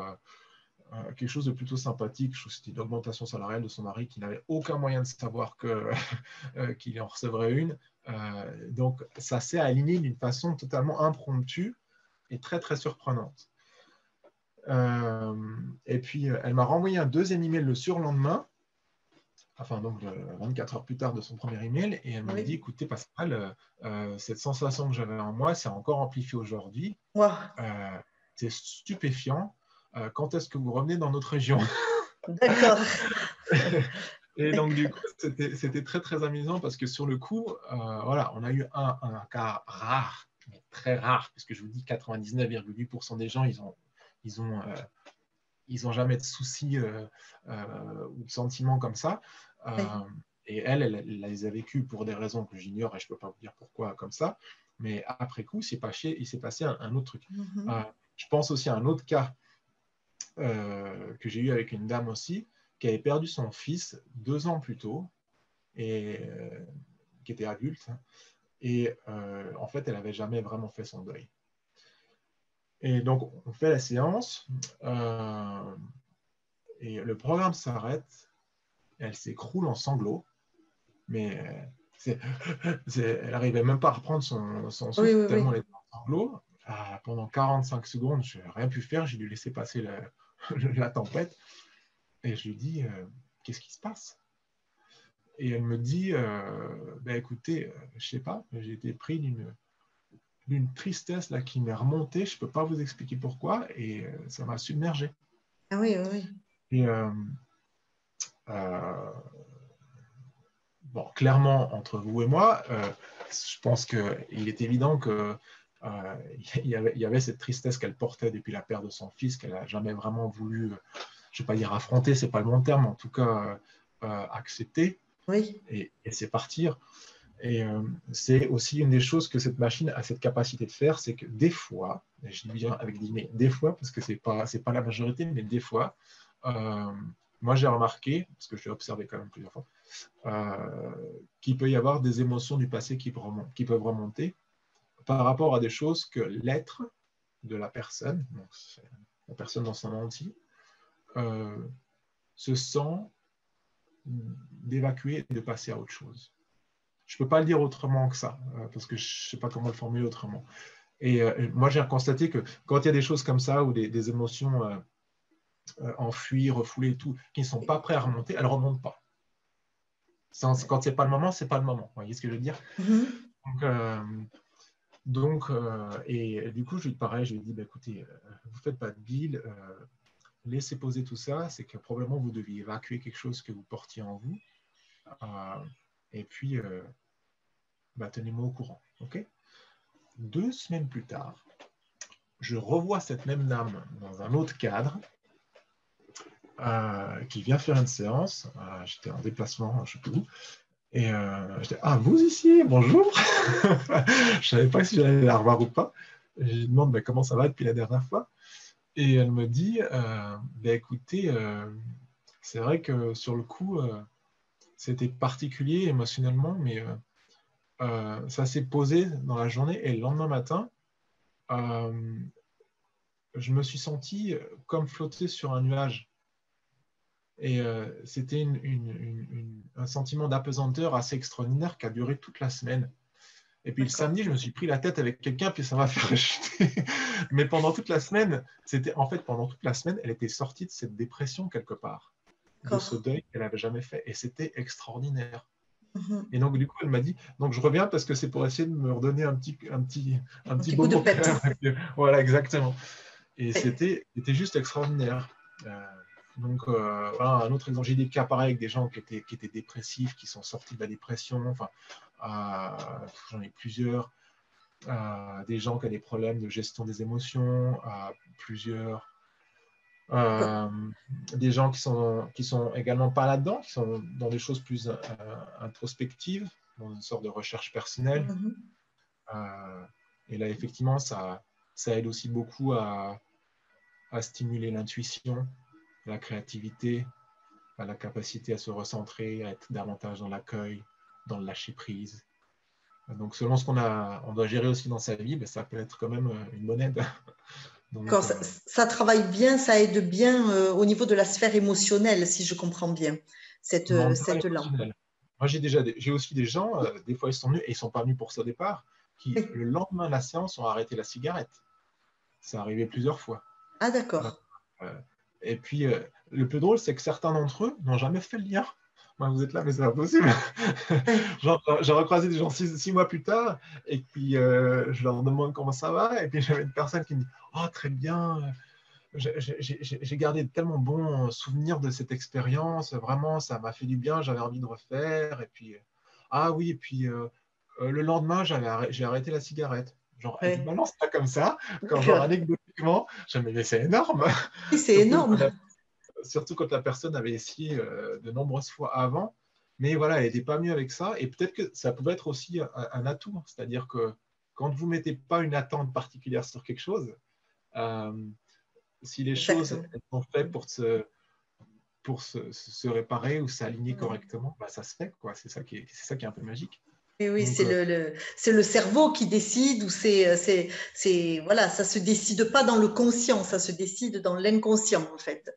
quelque chose de plutôt sympathique. C'était une augmentation salariale de son mari qui n'avait aucun moyen de savoir *laughs* qu'il en recevrait une. donc, ça s'est aligné d'une façon totalement impromptue. et très, très surprenante. Euh, et puis, elle m'a renvoyé un deuxième email le surlendemain, enfin, donc 24 heures plus tard de son premier email, et elle m'a dit Écoutez, Pascal, cette sensation que j'avais en moi, c'est encore amplifié aujourd'hui. c'est stupéfiant. quand est-ce que vous revenez dans notre région? *laughs* D'accord. *laughs* Et donc, du coup, c'était très, très amusant parce que sur le coup, euh, voilà, on a eu un, cas rare, mais très rare, puisque je vous dis 99,8% des gens, ils ont, ils ont, euh, ils ont jamais de soucis euh, ou de sentiments comme ça. Et elle, elle, les a vécus pour des raisons que j'ignore et je ne peux pas vous dire pourquoi comme ça. Mais après coup, passé, il s'est passé un, autre truc. Mm-hmm. je pense aussi à un autre cas que j'ai eu avec une dame aussi qui avait perdu son fils deux ans plus tôt, et euh, qui était adulte, hein. et euh, en fait, elle n'avait jamais vraiment fait son deuil. Et donc, on fait la séance, euh, et le programme s'arrête, elle s'écroule en sanglots, mais elle n'arrivait même pas à reprendre son, son souffle tellement elle était en sanglots. Ah, pendant 45 secondes, je n'ai rien pu faire, j'ai dû laisser passer la *laughs* tempête. Et je lui dis, euh, qu'est-ce qui se passe? Et elle me dit, euh, ben écoutez, euh, je sais pas, j'ai été pris d'une d'une tristesse là qui m'est remontée, je ne peux pas vous expliquer pourquoi, et ça m'a submergé. Ah oui, oui. Et bon, clairement, entre vous et moi, je pense qu'il est évident que il, y avait, il y avait cette tristesse qu'elle portait depuis la perte de son fils, qu'elle n'a jamais vraiment voulu je ne vais pas dire affronter, c'est pas le bon terme, en tout cas euh, accepter oui. et, c'est partir. Et euh, c'est aussi une des choses que cette machine a cette capacité de faire, c'est que des fois, et je dis bien avec guillemets, des fois, parce que ce n'est pas, pas la majorité, mais des fois, euh, moi j'ai remarqué, parce que je l'ai observé quand même plusieurs fois, qu'il peut y avoir des émotions du passé qui, qui peuvent remonter par rapport à des choses que l'être de la personne, donc la personne dans son entier, euh, se sent d'évacuer et de passer à autre chose. Je ne peux pas le dire autrement que ça, euh, parce que je ne sais pas comment le formuler autrement. Et euh, moi, j'ai constaté que quand il y a des choses comme ça, ou des, émotions enfuies, refoulées et tout, qui ne sont pas prêtes à remonter, elles ne remontent pas. quand ce n'est pas le moment, ce n'est pas le moment. Vous voyez ce que je veux dire? Mm-hmm. Donc, et du coup, je lui pareil, je lui ai dit, bah, écoutez, vous ne faites pas de bile, laissez poser tout ça, c'est que probablement vous deviez évacuer quelque chose que vous portiez en vous. Euh, et puis, euh, bah, tenez-moi au courant. ok? Deux semaines plus tard, je revois cette même dame dans un autre cadre euh, qui vient faire une séance. J'étais en déplacement, je ne sais plus où. Et j'étais Ah, vous ici, bonjour *laughs* Je ne savais pas si j'allais la revoir ou pas. Je lui demande bah, comment ça va depuis la dernière fois? Et elle me dit, euh, ben, écoutez, euh, c'est vrai que sur le coup, euh, c'était particulier émotionnellement, mais ça s'est posé dans la journée et le lendemain matin, je me suis senti comme flotter sur un nuage. Et c'était un sentiment d'apesanteur assez extraordinaire qui a duré toute la semaine. Et puis le samedi, je me suis pris la tête avec quelqu'un, puis ça m'a *laughs* fait rejeter. Mais pendant toute la semaine, c'était en fait pendant toute la semaine, elle était sortie de cette dépression quelque part, de ce deuil qu'elle n'avait jamais fait. Et c'était extraordinaire. Mhm. Et donc, du coup, elle m'a dit, donc je reviens parce que c'est pour essayer de me redonner un petit, un petit, un, petit, coup de pète. *laughs* voilà, exactement. Et c'était, c'était juste extraordinaire. Euh, donc, euh, voilà, un autre exemple, j'ai des cas pareils avec des gens qui étaient, qui étaient dépressifs, qui sont sortis de la dépression. Enfin, euh, j'en ai plusieurs. Des gens qui ont des problèmes de gestion des émotions, plusieurs. Des gens qui sont, qui sont également pas là-dedans, qui sont dans des choses plus introspectives, dans une sorte de recherche personnelle. Mm-hmm. et là, effectivement, ça, ça aide aussi beaucoup à, à stimuler l'intuition, la créativité, à la capacité à se recentrer, à être davantage dans l'accueil, dans le lâcher prise. Donc, selon ce qu'on a, on doit gérer aussi dans sa vie, ben, ça peut être quand même euh, une bonne aide. *laughs* Donc, euh, ça, travaille bien, ça aide bien euh, au niveau de la sphère émotionnelle, si je comprends bien, cette, cette lampe. Moi, j'ai déjà, j'ai aussi des gens, des fois ils sont venus et ils sont pas venus pour ça au départ, qui le lendemain de la séance ont arrêté la cigarette. ça arrivait plusieurs fois. Ah, d'accord. et puis, le plus drôle, c'est que certains d'entre eux n'ont jamais fait le lien. Vous êtes là, mais c'est pas possible. *laughs* J'ai recroisé des gens six, mois plus tard, et puis je leur demande comment ça va, et puis *laughs* j'avais une personne qui me dit Oh, très bien, j'ai gardé tellement bons souvenirs de cette expérience. Vraiment, ça m'a fait du bien. J'avais envie de refaire. Et puis, ah oui, et puis euh, euh, le lendemain, j'ai arrêté la cigarette. Genre, ouais. c'est pas comme ça. Quand *laughs* genre, anecdotiquement, je me mais c'est énorme. c'est énorme. Surtout quand la personne avait essayé euh, de nombreuses fois avant. Mais voilà, elle n'était pas mieux avec ça. Et peut-être que ça pouvait être aussi un, atout. C'est-à-dire que quand vous ne mettez pas une attente particulière sur quelque chose, si les choses sont faites pour se, pour se, réparer ou s'aligner correctement, bah, ça se fait. Quoi. C'est, ça qui est, c'est ça qui est un peu magique. Et oui, c'est, euh, le, le cerveau qui décide ou c'est, voilà, ça se décide pas dans le conscient, ça se décide dans l'inconscient en fait.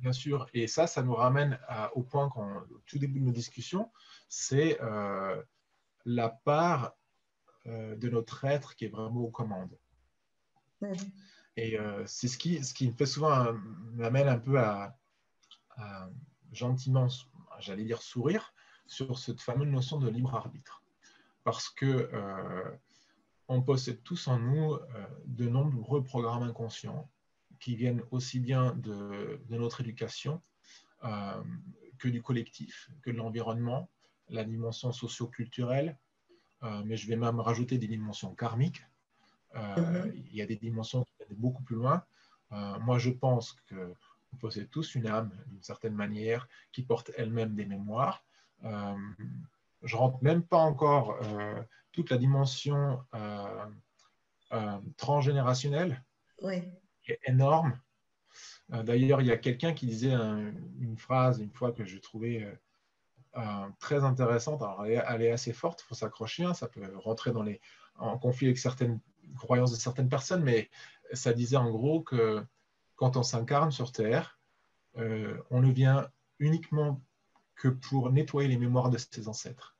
Bien sûr, et ça, ça nous ramène au point qu'au tout début de nos discussions, c'est euh, la part euh, de notre être qui est vraiment aux commandes. Et euh, c'est ce qui, ce qui me fait souvent, m'amène un peu à, gentiment, j'allais dire sourire, sur cette fameuse notion de libre arbitre. Parce que on possède tous en nous de nombreux programmes inconscients qui viennent aussi bien de, de notre éducation que du collectif, que de l'environnement, la dimension socio-culturelle, mais je vais même rajouter des dimensions karmiques. Mm-hmm. Il y a des dimensions beaucoup plus loin. Euh, moi, je pense que vous possède tous une âme, d'une certaine manière, qui porte elle-même des mémoires. Euh, je rentre même pas encore euh, toute la dimension transgénérationnelle, qui est énorme. D'ailleurs, il y a quelqu'un qui disait une phrase une fois que je trouvais très intéressante. Alors, elle est, assez forte, il faut s'accrocher, hein. ça peut rentrer dans les, en conflit avec certaines croyances de certaines personnes, mais ça disait en gros que quand on s'incarne sur Terre, euh, on ne vient uniquement que pour nettoyer les mémoires de ses ancêtres.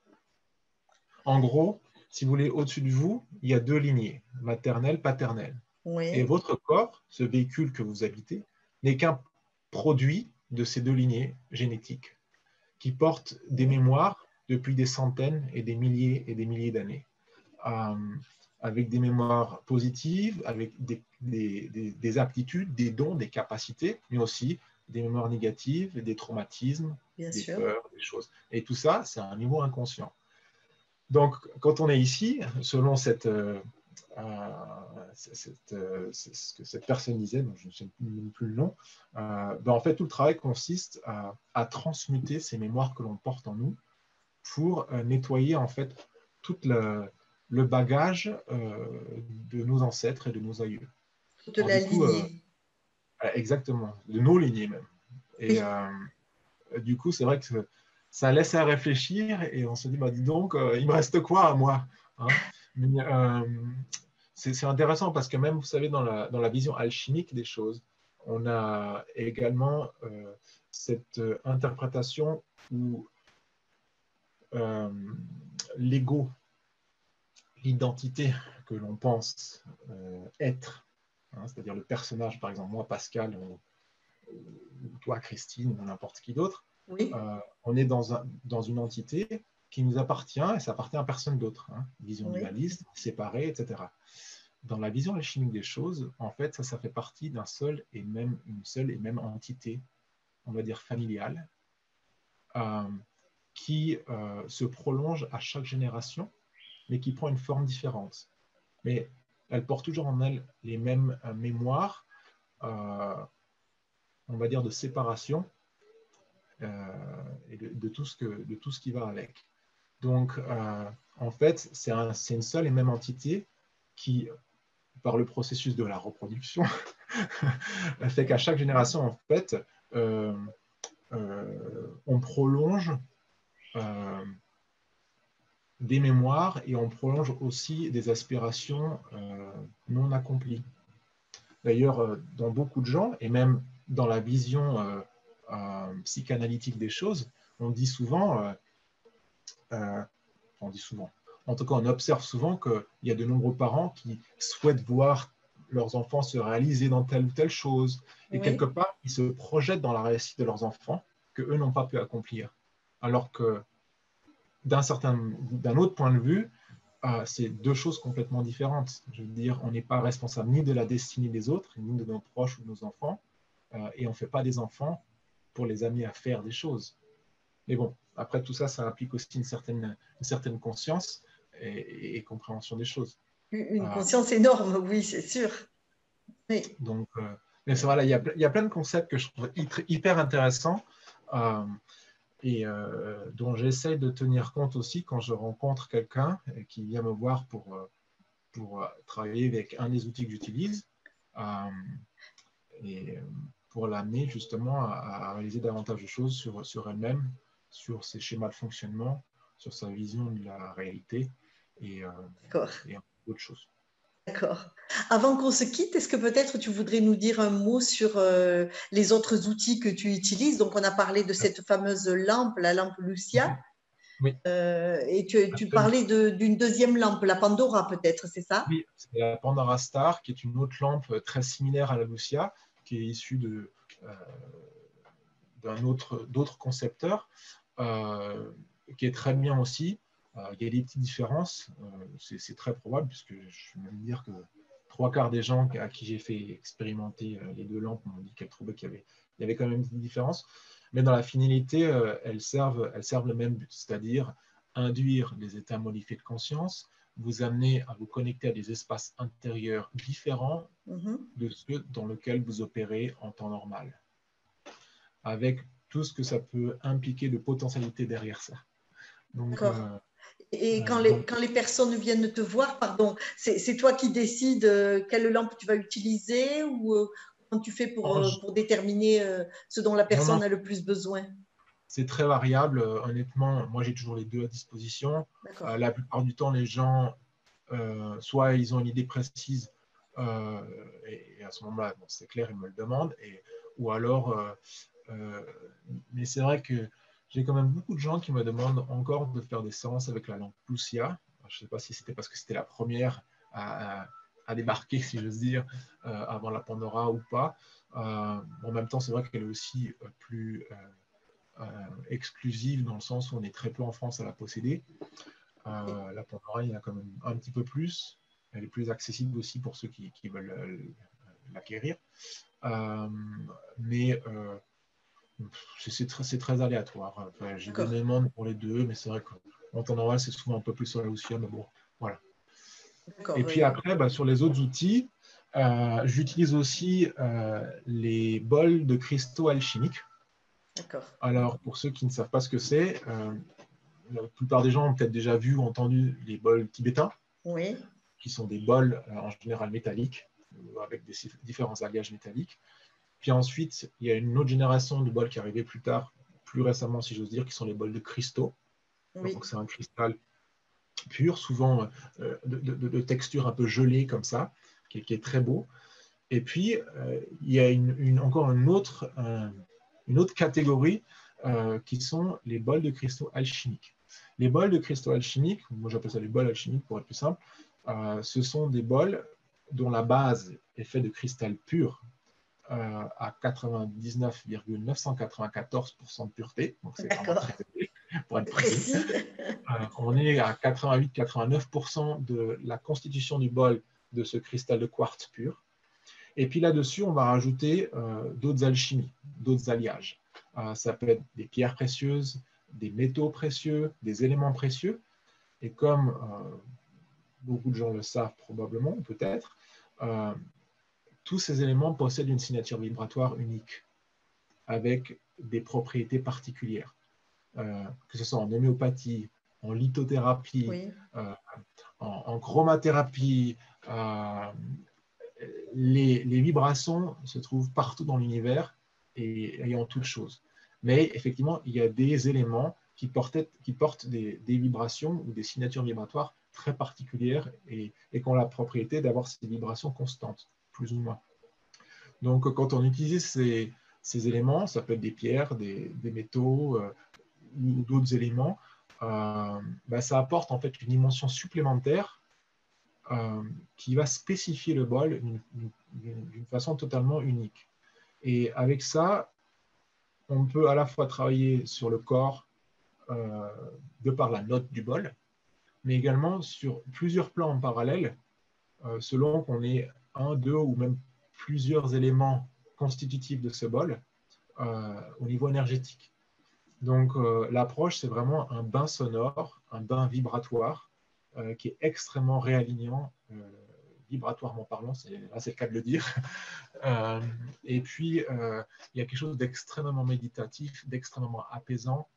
En gros, si vous voulez, au-dessus de vous, il y a deux lignées, maternelle, paternelle. Et votre corps, ce véhicule que vous habitez, n'est qu'un produit de ces deux lignées génétiques qui portent des mémoires depuis des centaines et des milliers et des milliers d'années. Euh, avec des mémoires positives, avec des, des, aptitudes, des dons, des capacités, mais aussi des mémoires négatives, des traumatismes, des peurs, des choses. Et tout ça, c'est un niveau inconscient. Donc, quand on est ici, selon cette, euh, cette, euh, ce que cette personne disait, je ne sais plus le nom, ben en fait, tout le travail consiste à, à transmuter ces mémoires que l'on porte en nous pour nettoyer en fait toute la, le bagage euh, de nos ancêtres et de nos aïeux. De la lignée. Euh, exactement, de nos lignées même. Et euh, du coup, c'est vrai que ça laisse à réfléchir et on se dit, bah, dis donc, il me reste quoi à moi hein? C'est intéressant parce que même, vous savez, dans la, dans la, vision alchimique des choses, on a également cette interprétation où l'ego l'identité que l'on pense euh, être, hein, c'est-à-dire le personnage, par exemple, moi, Pascal, ou, toi, Christine, ou n'importe qui d'autre, euh, on est dans, un, dans, une entité qui nous appartient et ça appartient à personne d'autre. Hein, vision dualiste, séparée, etc. Dans la vision alchimique des choses, en fait, ça, ça fait partie d'un seul et même, une seule et même entité, on va dire familiale, euh, qui se prolonge à chaque génération mais qui prend une forme différente. Mais elle porte toujours en elle les mêmes euh, mémoires, euh, on va dire, de séparation euh, et de, tout ce que, de tout ce qui va avec. Donc, en fait, c'est un, une seule et même entité qui, par le processus de la reproduction, *laughs* fait qu'à chaque génération, en fait, on prolonge des mémoires et on prolonge aussi des aspirations euh, non accomplies. D'ailleurs, euh, dans beaucoup de gens, et même dans la vision euh, psychanalytique des choses, on dit souvent, on dit souvent, en tout cas on observe souvent qu'il y a de nombreux parents qui souhaitent voir leurs enfants se réaliser dans telle ou telle chose. Et quelque part, ils se projettent dans la réussite de leurs enfants que eux n'ont pas pu accomplir. Alors que d'un certain, d'un autre point de vue, euh, c'est deux choses complètement différentes. Je veux dire, on n'est pas responsable ni de la destinée des autres, ni de nos proches ou de nos enfants, euh, et on ne fait pas des enfants pour les amener à faire des choses. Mais bon, après tout ça, ça implique aussi une certaine, une certaine conscience et, compréhension des choses. Une euh, conscience énorme, oui, c'est sûr. Donc, mais c'est voilà, il y, a, il y, a, plein de concepts que je trouve hyper intéressants et euh, dont j'essaie de tenir compte aussi quand je rencontre quelqu'un qui vient me voir pour, euh, pour euh, travailler avec un des outils que j'utilise et pour l'amener justement à, réaliser davantage de choses sur, sur elle-même, sur ses schémas de fonctionnement, sur sa vision de la réalité et, et d'autres choses. D'accord. Avant qu'on se quitte, est-ce que peut-être tu voudrais nous dire un mot sur euh, les autres outils que tu utilises? Donc, on a parlé de cette fameuse lampe, la lampe Lucia. Oui. Euh, et tu, parlais d'une deuxième lampe, la Pandora peut-être, c'est ça? Oui, c'est la Pandora Star, qui est une autre lampe très similaire à la Lucia, qui est issue de, euh, d'un autre, d'autres concepteurs, qui est très bien aussi. Euh, il y a des petites différences, euh, c'est très probable, puisque je vais même dire que trois quarts des gens à qui j'ai fait expérimenter euh, les deux lampes m'ont dit qu'elles trouvaient qu'il y avait, il y avait quand même une différence. Mais dans la finalité, elles, servent, elles servent le même but, c'est-à-dire induire des états modifiés de conscience, vous amener à vous connecter à des espaces intérieurs différents mm-hmm. de ceux dans lesquels vous opérez en temps normal, avec tout ce que ça peut impliquer de potentialité derrière ça. Donc, et quand les, quand les personnes viennent te voir, pardon, c'est toi qui décides euh, quelle lampe tu vas utiliser ou euh, comment tu fais pour, euh, pour déterminer ce dont la personne a le plus besoin? C'est très variable. Honnêtement, moi j'ai toujours les deux à disposition. la plupart du temps, les gens, soit ils ont une idée précise et, à ce moment-là, c'est clair, ils me le demandent, et, ou alors, mais c'est vrai que j'ai quand même beaucoup de gens qui me demandent encore de faire des séances avec la lampe Lucia. Je ne sais pas si c'était parce que c'était la première à, débarquer, si j'ose dire, euh, avant la Pandora ou pas. Euh, en même temps, c'est vrai qu'elle est aussi euh, plus exclusive dans le sens où on est très peu en France à la posséder. la Pandora, il y en a quand même un petit peu plus. Elle est plus accessible aussi pour ceux qui, qui veulent l'acquérir. mais c'est très, très, aléatoire. J'ai des demandes pour les deux, mais c'est vrai qu'en temps normal, c'est souvent un peu plus sur la Lucia, mais bon, voilà. Et puis après, bah, sur les autres outils, euh, j'utilise aussi euh, les bols de cristaux alchimiques. Alors, pour ceux qui ne savent pas ce que c'est, euh, la plupart des gens ont peut-être déjà vu ou entendu les bols tibétains, oui. qui sont des bols en général métalliques, avec des différents alliages métalliques. Puis ensuite, il y a une autre génération de bols qui est arrivée plus tard, plus récemment, si j'ose dire, qui sont les bols de cristaux. Donc, c'est un cristal pur, souvent euh, de, texture un peu gelée comme ça, qui est, très beau. Et puis, euh, il y a une, encore une autre, une autre catégorie euh, qui sont les bols de cristaux alchimiques. Les bols de cristaux alchimiques, moi j'appelle ça les bols alchimiques pour être plus simple, ce sont des bols dont la base est faite de cristal pur, à 99,994% de pureté. Donc, c'est *laughs* pour être précis. Euh, on est à 88-89% de la constitution du bol de ce cristal de quartz pur. Et puis là-dessus, on va rajouter euh, d'autres alchimies, d'autres alliages. ça peut être des pierres précieuses, des métaux précieux, des éléments précieux. Et comme beaucoup de gens le savent probablement, peut-être, tous ces éléments possèdent une signature vibratoire unique, avec des propriétés particulières, euh, que ce soit en homéopathie, en lithothérapie, euh, en, chromathérapie. Euh, les, vibrations se trouvent partout dans l'univers et, en toutes choses. Mais effectivement, il y a des éléments qui, qui portent des, vibrations ou des signatures vibratoires très particulières et, et qui ont la propriété d'avoir ces vibrations constantes plus ou moins. Donc, quand on utilise ces, éléments, ça peut être des pierres, des, métaux euh, ou d'autres éléments, euh, bah, ça apporte en fait une dimension supplémentaire qui va spécifier le bol d'une façon totalement unique. Et avec ça, on peut à la fois travailler sur le corps de par la note du bol, mais également sur plusieurs plans en parallèle, selon qu'on ait un, deux ou même plusieurs éléments constitutifs de ce bol au niveau énergétique. Donc, euh, l'approche, c'est vraiment un bain sonore, un bain vibratoire euh, qui est extrêmement réalignant, euh, vibratoirement parlant, c'est, là c'est le cas de le dire. *laughs* et puis, il y a quelque chose d'extrêmement méditatif, d'extrêmement apaisant.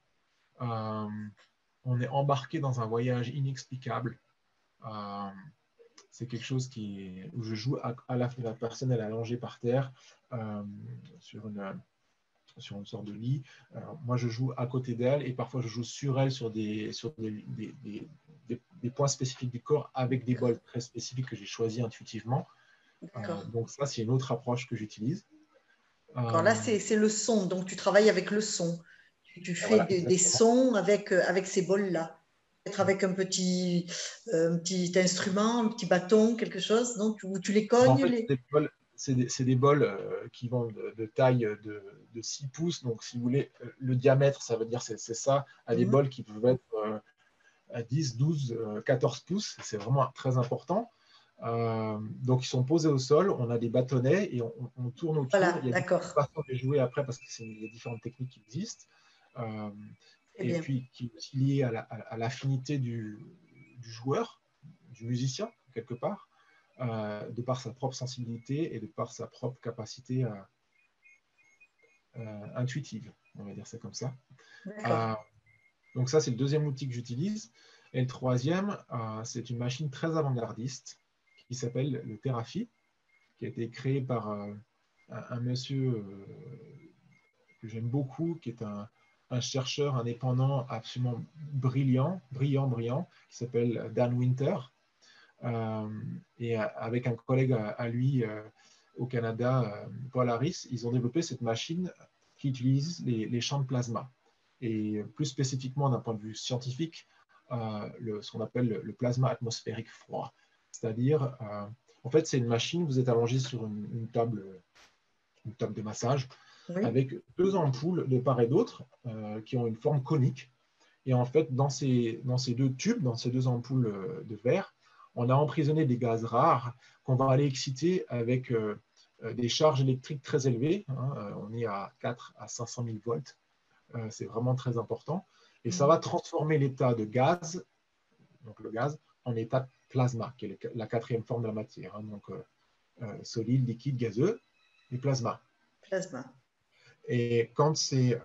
on est embarqué dans un voyage inexplicable. C'est quelque chose qui, où je joue à, la, la personne, elle est allongée par terre sur une sur une sorte de lit. moi, je joue à côté d'elle et parfois je joue sur elle sur des, sur des, des, des, points spécifiques du corps avec des bols très spécifiques que j'ai choisis intuitivement. Euh, donc ça, c'est une autre approche que j'utilise. là, euh, c'est le son. Donc, tu travailles avec le son. Tu, fais des, sons avec, euh, avec ces bols-là. Peut-être avec un petit, un petit instrument, un petit bâton, quelque chose, non? Tu, tu les cognes les c'est des, bols euh, qui vont de, taille de, 6 pouces. Donc, si vous voulez, euh, le diamètre, ça veut dire c'est ça, à des mhm. bols qui peuvent être euh, à 10, 12, 14 pouces. C'est vraiment très important. donc, ils sont posés au sol. On a des bâtonnets et on, tourne autour. Voilà, il y a différentes façons de jouer après parce qu'il y a différentes techniques qui existent. Et puis, qui est aussi lié à l'affinité du, du joueur, du musicien, quelque part. Euh, de par sa propre sensibilité et de par sa propre capacité euh, euh, intuitive, on va dire ça comme ça. donc ça, c'est le deuxième outil que j'utilise. Et le troisième, c'est une machine très avant-gardiste qui s'appelle le Theraphi, qui a été créé par un, monsieur que j'aime beaucoup, qui est un, un, chercheur indépendant absolument brillant, brillant, brillant, qui s'appelle Dan Winter, euh, et avec un collègue à, lui euh, au Canada, euh, Paul Harris, ils ont développé cette machine qui utilise les, champs de plasma. Et plus spécifiquement d'un point de vue scientifique, ce qu'on appelle le, plasma atmosphérique froid. C'est-à-dire, en fait, c'est une machine, vous êtes allongé sur une, table, une table de massage, avec deux ampoules de part et d'autre qui ont une forme conique. Et en fait, dans ces, dans ces deux tubes, dans ces deux ampoules de verre, on a emprisonné des gaz rares qu'on va aller exciter avec euh, euh, des charges électriques très élevées. Hein. Euh, on est à 4 à 500 000 volts. c'est vraiment très important. Et ça va transformer l'état de gaz, donc le gaz, en état de plasma, qui est la quatrième forme de la matière. Hein. donc solide, liquide, gazeux et plasma. Plasma. Et quand ces,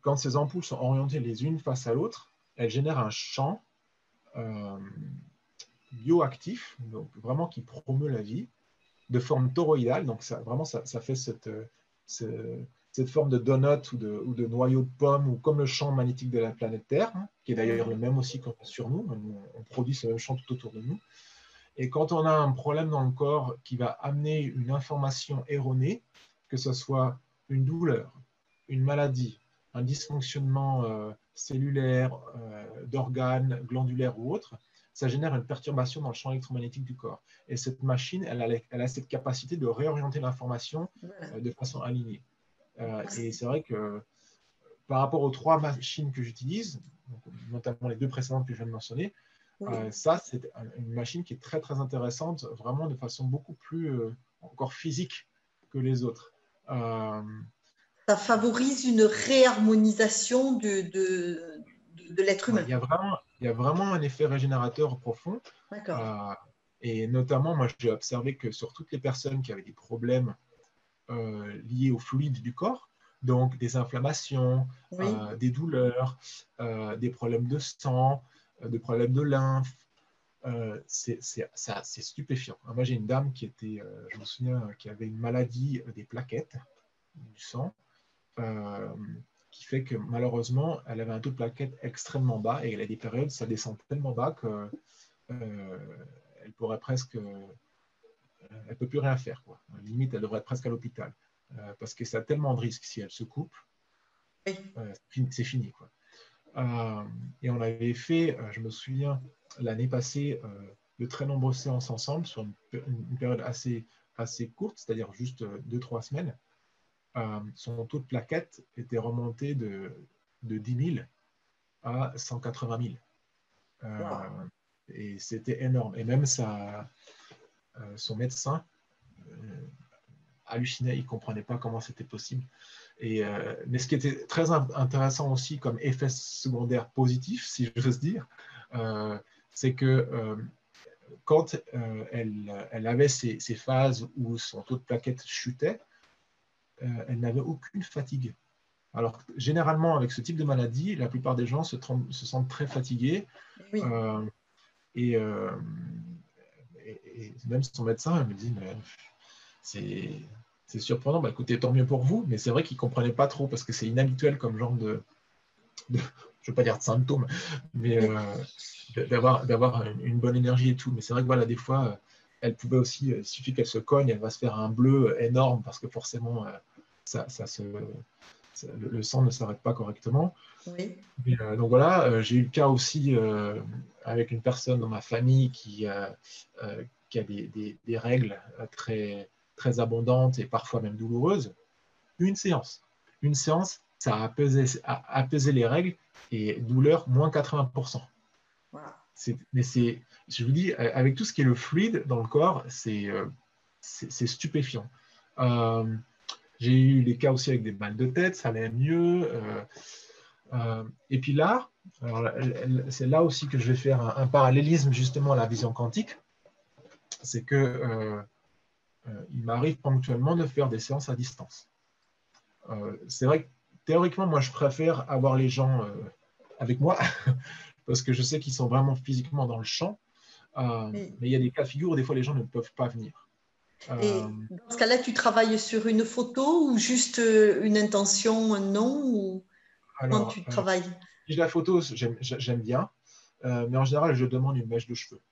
quand ces ampoules sont orientées les unes face à l'autre, elles génèrent un champ bioactif, donc vraiment qui promeut la vie, de forme toroïdale. Donc vraiment, ça, fait cette, cette, forme de donut ou de, ou de, noyau de pomme, ou comme le champ magnétique de la planète Terre, hein, qui est d'ailleurs le même aussi sur nous. On produit ce même champ tout autour de nous. Et quand on a un problème dans le corps qui va amener une information erronée, que ce soit une douleur, une maladie, un dysfonctionnement euh, cellulaire, euh, d'organes, glandulaires ou autre, ça génère une perturbation dans le champ électromagnétique du corps. Et cette machine, elle a, elle a cette capacité de réorienter l'information euh, de façon alignée. Et c'est vrai que par rapport aux trois machines que j'utilise, notamment les deux précédentes que je viens de mentionner, ça, c'est une machine qui est très, très intéressante, vraiment de façon beaucoup plus encore physique que les autres. Ça favorise une réharmonisation de, de, de l'être humain. Il y a vraiment, il y a vraiment un effet régénérateur profond. Euh, et notamment, moi, j'ai observé que sur toutes les personnes qui avaient des problèmes euh, liés au fluide du corps, donc des inflammations, euh, des douleurs, des problèmes de sang, des problèmes de lymphe, c'est stupéfiant. Moi, j'ai une dame qui était, je me souviens, qui avait une maladie des plaquettes du sang qui fait que malheureusement, elle avait un taux de plaquettes extrêmement bas et elle a des périodes, ça descend tellement bas qu'elle euh, pourrait presque, euh, elle peut plus rien faire. Quoi. Limite, elle devrait être presque à l'hôpital euh, parce que ça a tellement de risques si elle se coupe, c'est fini. Quoi. Et on avait fait, je me souviens, l'année passée, de très nombreuses séances ensemble sur une, période assez, assez courte, c'est-à-dire juste 2-3 semaines. son taux de plaquettes était remonté de, de 10 000 à 180 000. Et c'était énorme. Et même sa, son médecin hallucinait, il ne comprenait pas comment c'était possible. Et, euh, mais ce qui était très intéressant aussi comme effet secondaire positif, si je veux dire, euh, c'est que euh, quand elle, elle, avait ces, ces, phases où son taux de plaquettes chutait, elle n'avait aucune fatigue. Alors, généralement, avec ce type de maladie, la plupart des gens se, se sentent très fatigués. Et, et, même son médecin me dit, mais c'est c'est surprenant. Bah, écoutez, tant mieux pour vous, mais c'est vrai qu'ils ne comprenaient pas trop parce que c'est inhabituel comme genre de, je ne veux pas dire de symptômes, mais euh, d'avoir, d'avoir une bonne énergie et tout. Mais c'est vrai que voilà, des fois, euh, elle pouvait aussi, euh, il suffit qu'elle se cogne, elle va se faire un bleu énorme parce que forcément, ça, se, le, sang ne s'arrête pas correctement. donc voilà, j'ai eu le cas aussi avec une personne dans ma famille qui, qui a des, des règles très très abondante et parfois même douloureuse, une séance. Une séance, ça a apaisé, les règles et douleur moins 80%. Mais c'est, je vous dis, avec tout ce qui est le fluide dans le corps, c'est euh, stupéfiant. Euh, j'ai eu des cas aussi avec des balles de tête, ça allait mieux. Euh, et puis là, c'est là aussi que je vais faire un, un, parallélisme justement à la vision quantique. C'est que euh, il m'arrive ponctuellement de faire des séances à distance. Euh, c'est vrai que théoriquement, moi, je préfère avoir les gens euh, avec moi *laughs* parce que je sais qu'ils sont vraiment physiquement dans le champ. Mais il y a des cas de figure où des fois les gens ne peuvent pas venir. Et dans ce cas-là, tu travailles sur une photo ou juste une intention, un nom ou comment tu travailles? La photo, j'aime bien, mais en général, je demande une mèche de cheveux.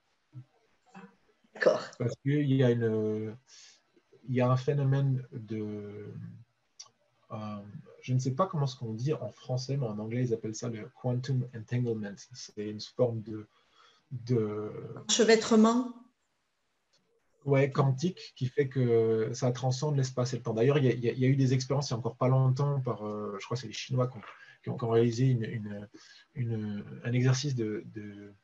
Parce qu'il y, a une, il y a un phénomène de. Euh, je ne sais pas comment ce qu'on dit en français, mais en anglais, ils appellent ça le quantum entanglement. C'est une forme de. de Chevêtrement Ouais, quantique, qui fait que ça transcende l'espace et le temps. D'ailleurs, il, y, a eu des expériences il n'y a encore pas longtemps par, euh, je crois que c'est les Chinois qui ont, réalisé une, une, un exercice de, de,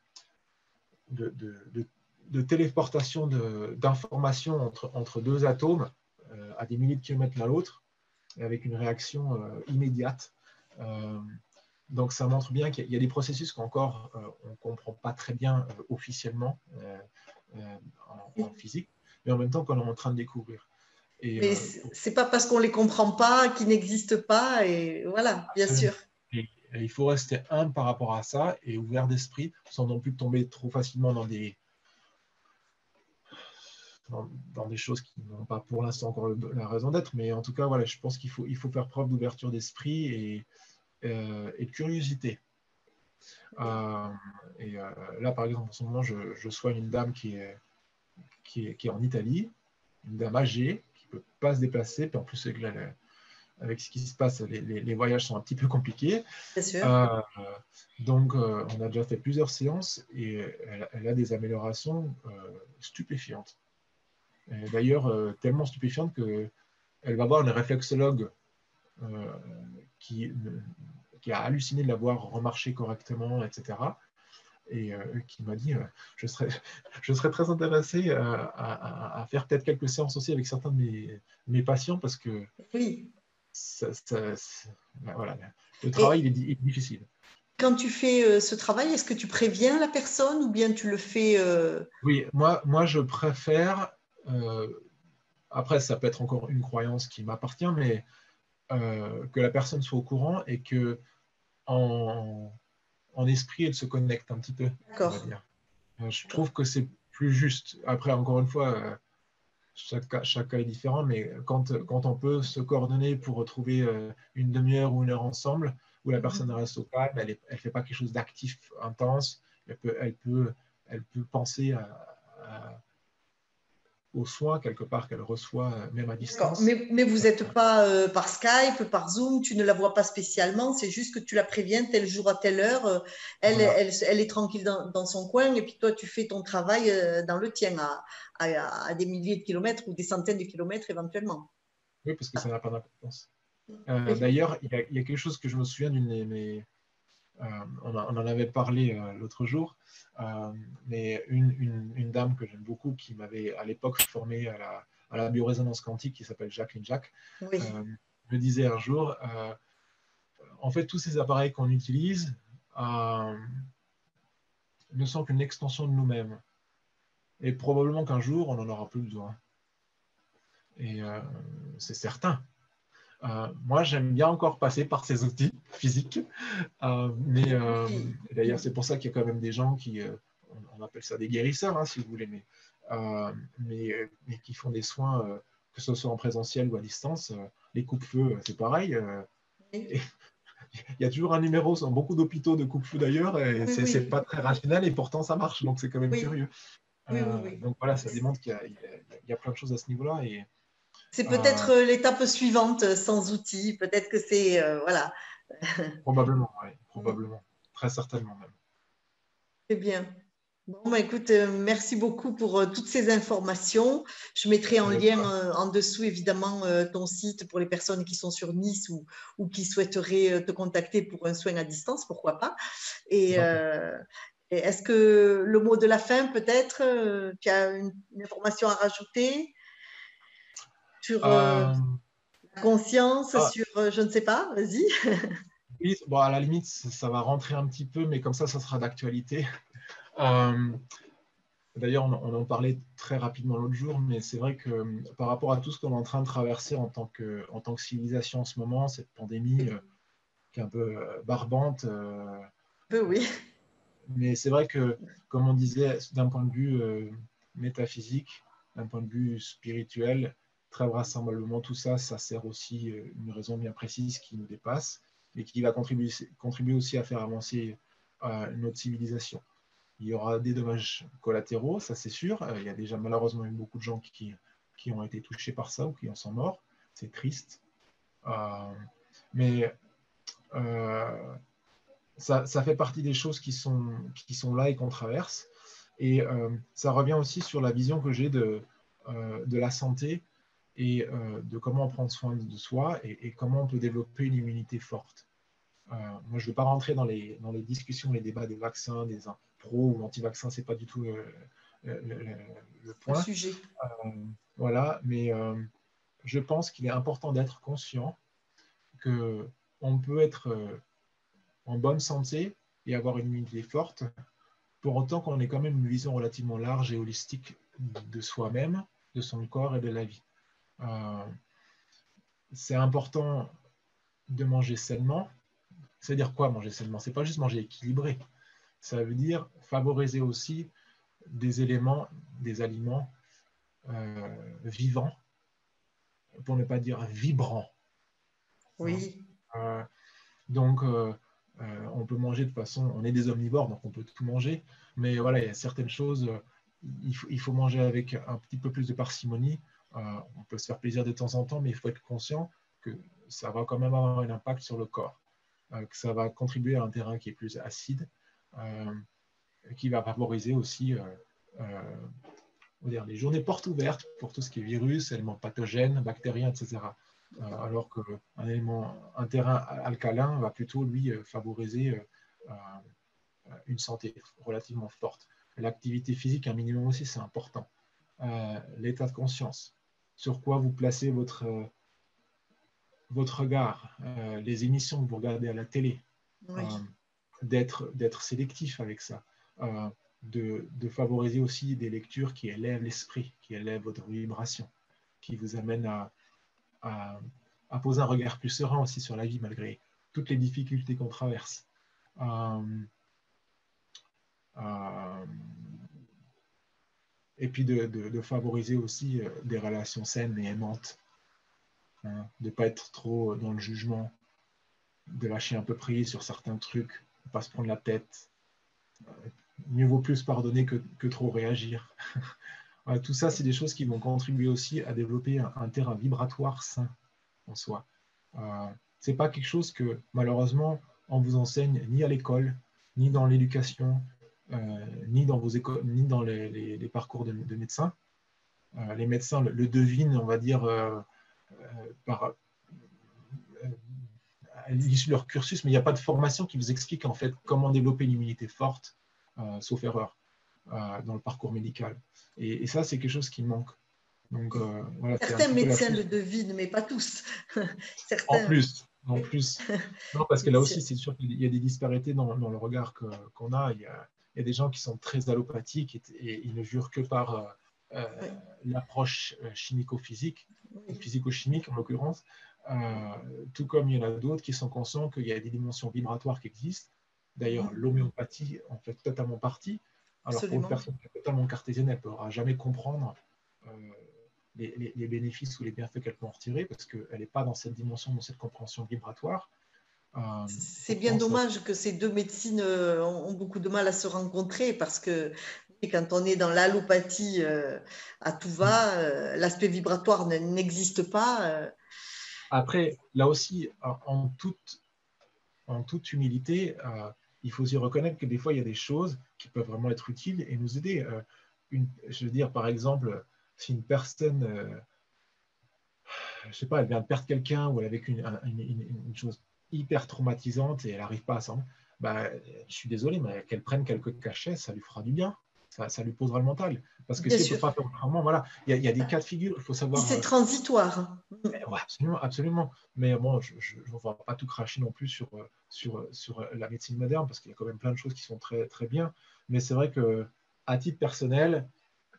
de de téléportation d'informations entre, entre, deux atomes euh, à des milliers de kilomètres l'un l'autre, avec une réaction euh, immédiate. Euh, donc ça montre bien qu'il y a des processus qu'encore on ne comprend pas très bien officiellement en, physique, mais en même temps qu'on est en train de découvrir. Et, mais c'est pas parce qu'on les comprend pas qu'ils n'existent pas, et voilà, bien sûr. il faut rester humble par rapport à ça et ouvert d'esprit, sans non plus tomber trop facilement dans des, dans, des choses qui n'ont pas pour l'instant encore la raison d'être. Mais en tout cas, voilà, je pense qu'il faut, il faut faire preuve d'ouverture d'esprit et, euh, et, de curiosité. Euh, et euh, là, par exemple, en ce moment, je, je soigne une dame qui est, qui est, qui est, en Italie, une dame âgée qui ne peut pas se déplacer. Puis en plus, avec, avec ce qui se passe, les, les, voyages sont un petit peu compliqués. Sûr. donc, on a déjà fait plusieurs séances et elle, elle a des améliorations stupéfiantes. D'ailleurs, euh, tellement stupéfiante qu'elle va voir une réflexologue euh, qui, qui, a halluciné de l'avoir remarché correctement, etc. Et euh, qui m'a dit je, serais, *laughs* je serais très intéressé à, faire peut-être quelques séances aussi avec certains de mes, mes patients parce que oui. Ben voilà, le travail est, difficile. Quand tu fais ce travail, est-ce que tu préviens la personne ou bien tu le fais Oui, moi, moi je préfère euh, après, ça peut être encore une croyance qui m'appartient, mais euh, que la personne soit au courant et que en, esprit, elle se connecte un petit peu. Euh, je trouve que c'est plus juste. Après, encore une fois, chaque cas, chaque cas, est différent, mais quand, quand on peut se coordonner pour retrouver une demi-heure ou une heure ensemble, où la personne reste au calme, elle ne fait pas quelque chose d'actif, intense, elle peut, elle peut, elle peut penser à aux soins quelque part qu'elle reçoit même à distance. Mais, mais vous n'êtes pas par Skype, par Zoom, tu ne la vois pas spécialement, c'est juste que tu la préviens tel jour à telle heure, elle, elle, elle, est tranquille dans, dans, son coin et puis toi tu fais ton travail dans le tien à, à, à, des milliers de kilomètres ou des centaines de kilomètres éventuellement. Oui, parce que ça n'a pas d'importance. Euh, d'ailleurs, il, y a quelque chose que je me souviens d'une de mes. Euh, on, on, en avait parlé euh, l'autre jour, mais une, une, une, dame que j'aime beaucoup qui m'avait à l'époque formé à la, à la biorésonance quantique, qui s'appelle Jacqueline Jacques, oui. me disait un jour en fait, tous ces appareils qu'on utilise ne sont qu'une extension de nous-mêmes. Et probablement qu'un jour, on n'en aura plus besoin. Et euh, c'est certain. Euh, moi, j'aime bien encore passer par ces outils physiques. Euh, mais d'ailleurs, c'est pour ça qu'il y a quand même des gens qui, on, appelle ça des guérisseurs, hein, si vous voulez, mais, mais, mais, qui font des soins, que ce soit en présentiel ou à distance. les coupe-feux, c'est pareil. *laughs* il y a toujours un numéro dans beaucoup d'hôpitaux de coupe-feu d'ailleurs, et oui, c'est oui. pas très rationnel, et pourtant ça marche, donc c'est quand même curieux. donc voilà, ça démontre qu'il y, y, a plein de choses à ce niveau-là. Et, c'est peut-être euh, l'étape suivante euh, sans outils. Peut-être que c'est. Euh, voilà. *laughs* Probablement, oui. Probablement. Très certainement même. C'est bien. Bon, bah, écoute, merci beaucoup pour toutes ces informations. Je mettrai en lien en dessous, évidemment, ton site pour les personnes qui sont sur Nice ou, ou qui souhaiteraient te contacter pour un soin à distance, pourquoi pas. Et, est-ce que le mot de la fin, peut-être, tu as une, une information à rajouter? Sur euh, euh, la conscience, ah. sur euh, je ne sais pas, vas-y. *laughs* oui, bon, à la limite, ça va rentrer un petit peu, mais comme ça, ça sera d'actualité. *laughs* D'ailleurs, on, en parlait très rapidement l'autre jour, mais c'est vrai que par rapport à tout ce qu'on est en train de traverser en tant que, en tant que civilisation en ce moment, cette pandémie qui est un peu barbante. peu, oui. Mais c'est vrai que, comme on disait, d'un point de vue métaphysique, d'un point de vue spirituel, très vraisemblablement, tout ça, ça sert aussi euh, une raison bien précise qui nous dépasse et qui va contribuer, aussi à faire avancer euh, notre civilisation. Il y aura des dommages collatéraux, ça c'est sûr. Euh, il y a déjà malheureusement eu beaucoup de gens qui, ont été touchés par ça ou qui en sont morts. C'est triste. Mais ça, fait partie des choses qui sont, là et qu'on traverse. Et ça revient aussi sur la vision que j'ai de la santé et euh, de comment prendre soin de soi et, et, comment on peut développer une immunité forte. Euh, moi, je ne veux pas rentrer dans les, dans les discussions, les débats des vaccins, des pro ou anti-vaccins, ce n'est pas du tout le, le, le, le point. Le sujet. Euh, voilà, mais je pense qu'il est important d'être conscient qu'on peut être en bonne santé et avoir une immunité forte, pour autant qu'on ait quand même une vision relativement large et holistique de soi-même, de son corps et de la vie. Euh, c'est important de manger sainement. C'est-à-dire quoi manger sainement? C'est pas juste manger équilibré. Ça veut dire favoriser aussi des éléments, des aliments euh, vivants, pour ne pas dire vibrants. Oui. Euh, donc, euh, on peut manger de façon, on est des omnivores, donc on peut tout manger, mais voilà, il y a certaines choses, il faut, il faut manger avec un petit peu plus de parcimonie on peut se faire plaisir de temps en temps, mais il faut être conscient que ça va quand même avoir un impact sur le corps, euh, que ça va contribuer à un terrain qui est plus acide, euh, qui va favoriser aussi les journées portes ouvertes pour tout ce qui est virus, éléments pathogènes, bactériens, etc. alors qu'un un terrain alcalin va plutôt lui favoriser une santé relativement forte. L'activité physique, un minimum aussi, c'est important. L'état de conscience, sur quoi vous placez votre, euh, votre regard, euh, les émissions que vous regardez à la télé, oui. euh, d'être sélectif avec ça, euh, de, de, favoriser aussi des lectures qui élèvent l'esprit, qui élèvent votre vibration, qui vous amènent à, à, à, poser un regard plus serein aussi sur la vie malgré toutes les difficultés qu'on traverse. Euh, et puis de, favoriser aussi euh, des relations saines et aimantes, hein, de ne pas être trop dans le jugement, de lâcher un peu prise sur certains trucs, de pas se prendre la tête. Euh, mieux vaut plus pardonner que, que trop réagir. *laughs* tout ça, c'est des choses qui vont contribuer aussi à développer un, terrain vibratoire sain en soi. Euh, Ce n'est pas quelque chose que malheureusement on vous enseigne ni à l'école, ni dans l'éducation, ni dans vos écoles, ni dans les, parcours de, médecins. Euh, les médecins le, devinent, on va dire, par l'issue de leur cursus, mais il n'y a pas de formation qui vous explique en fait comment développer une immunité forte, sauf erreur, dans le parcours médical. Et, ça, c'est quelque chose qui manque. Donc, euh, Certains médecins le devinent, mais pas tous. *laughs* En plus, en plus. Non, parce que là aussi, c'est sûr qu'il y a des disparités dans, le regard qu'on a. Il y, a. des gens qui sont très allopathiques et, ils ne jurent que par euh, euh, l'approche chimico-physique, physico-chimique en l'occurrence. tout comme il y en a d'autres qui sont conscients qu'il y a des dimensions vibratoires qui existent. D'ailleurs, l'homéopathie en fait totalement partie. Alors pour une personne qui est totalement cartésienne, elle ne pourra jamais comprendre euh, les, bénéfices ou les bienfaits qu'elle peut en retirer parce qu'elle n'est pas dans cette dimension, dans cette compréhension vibratoire. Euh, c'est bien dommage que ces deux médecines euh, ont beaucoup de mal à se rencontrer parce que quand on est dans l'allopathie à tout va, l'aspect vibratoire n'existe pas. Après, là aussi, en toute, en toute humilité, il faut aussi reconnaître que des fois, il y a des choses qui peuvent vraiment être utiles et nous aider. Euh, une, je veux dire, par exemple, si une personne, euh, je ne sais pas, elle vient de perdre quelqu'un ou elle a vécu une, chose hyper traumatisante et elle n'arrive pas à s'en... Bah, je suis désolé, mais qu'elle prenne quelques cachets, ça lui fera du bien ça, lui posera le mental. Parce que si elle ne peut pas faire autrement, voilà, il y, a des cas de figure, il faut savoir. C'est euh, transitoire. absolument, absolument. Mais bon, je ne vais pas tout cracher non plus sur, euh, sur, sur la médecine moderne, parce qu'il y a quand même plein de choses qui sont très, très bien. Mais c'est vrai que, à titre personnel,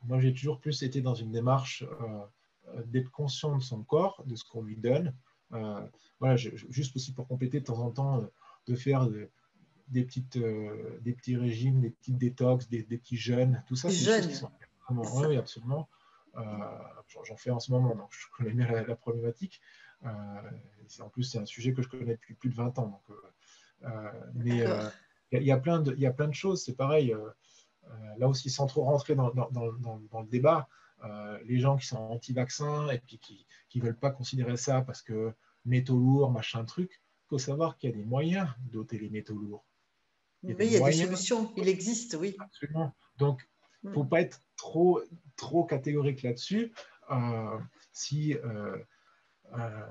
moi, j'ai toujours plus été dans une démarche euh, d'être conscient de son corps, de ce qu'on lui donne. Voilà, juste aussi pour compléter de temps en temps, de faire des, petites, euh, des petits régimes, des petites détox, des, petits jeûnes, tout ça. jeûnes. oui, absolument. Euh, j'en fais en ce moment, donc je connais bien la, problématique. Euh, en plus, c'est un sujet que je connais depuis plus de 20 ans. Donc, mais il y, a plein de, y a plein de choses, c'est pareil. là aussi, sans trop rentrer dans, dans, dans, dans le débat, les gens qui sont anti-vaccins et puis qui ne veulent pas considérer ça parce que métaux lourds, machin truc, il faut savoir qu'il y a des moyens d'ôter les métaux lourds. Il y a, des, solutions, il existe, oui. Absolument. Donc, il ne faut pas être trop, trop catégorique là-dessus. Euh, si euh, euh,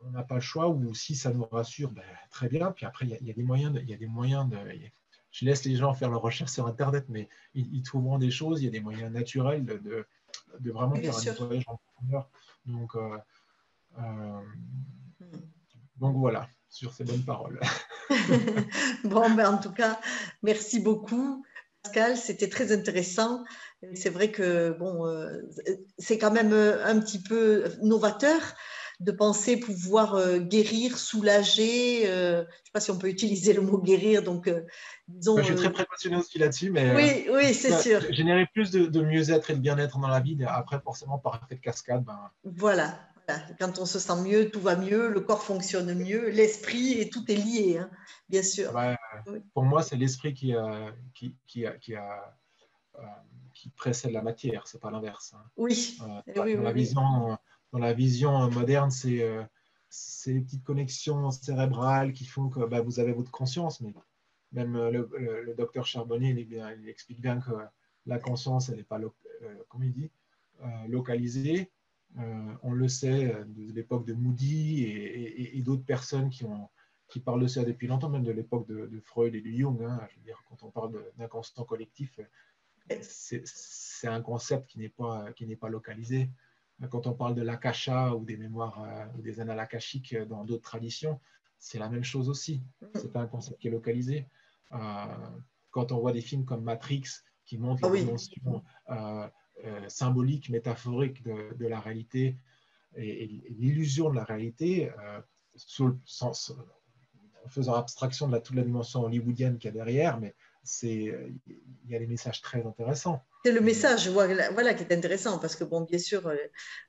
on n'a pas le choix ou si ça nous rassure, ben, très bien. Puis après, il y, a des moyens. De, il y a des moyens de, je laisse les gens faire leurs recherches sur Internet, mais ils, trouveront des choses. Il y a des moyens naturels de, de, vraiment faire un nettoyage en profondeur. Donc, mm. donc voilà, sur ces bonnes paroles. *laughs* bon, ben, en tout cas, merci beaucoup. Pascal, c'était très intéressant. C'est vrai que bon, euh, c'est quand même un petit peu novateur de penser pouvoir euh, guérir, soulager. je ne sais pas si on peut utiliser le mot guérir. Donc, disons, je suis très précautionneux aussi là-dessus, mais oui, oui, c'est sûr. Générer plus de, mieux-être et de bien-être dans la vie. Après, forcément, par effet de cascade, ben, voilà. Quand on se sent mieux, tout va mieux, le corps fonctionne mieux, l'esprit et tout est lié, hein, bien sûr. Pour moi, c'est l'esprit qui, qui, qui, qui, a, euh, qui précède la matière, c'est pas l'inverse. Hein. Oui. Euh, eh dans, la vision, dans la vision moderne, c'est euh, ces petites connexions cérébrales qui font que bah, vous avez votre conscience, mais même le, docteur Charbonnier, explique bien que la conscience, n'est pas, comme il dit, localisée, euh, on le sait euh, de l'époque de Moody et, d'autres personnes qui, parlent de ça depuis longtemps, même de l'époque de, Freud et de Jung. Hein. quand on parle d'inconscient collectif, c'est un concept qui n'est pas localisé. Quand on parle de l'akasha ou des mémoires euh, ou des annales akashiques dans d'autres traditions, c'est la même chose aussi. Ce n'est pas un concept qui est localisé. quand on voit des films comme Matrix qui montrent ah, les dimensions euh, symbolique, métaphorique de, la réalité et, l'illusion de la réalité, euh, en faisant abstraction de la, toute la dimension hollywoodienne qu'il y a derrière, mais il y a des messages très intéressants. C'est le message voilà, qui est intéressant parce que, bon, bien sûr, euh,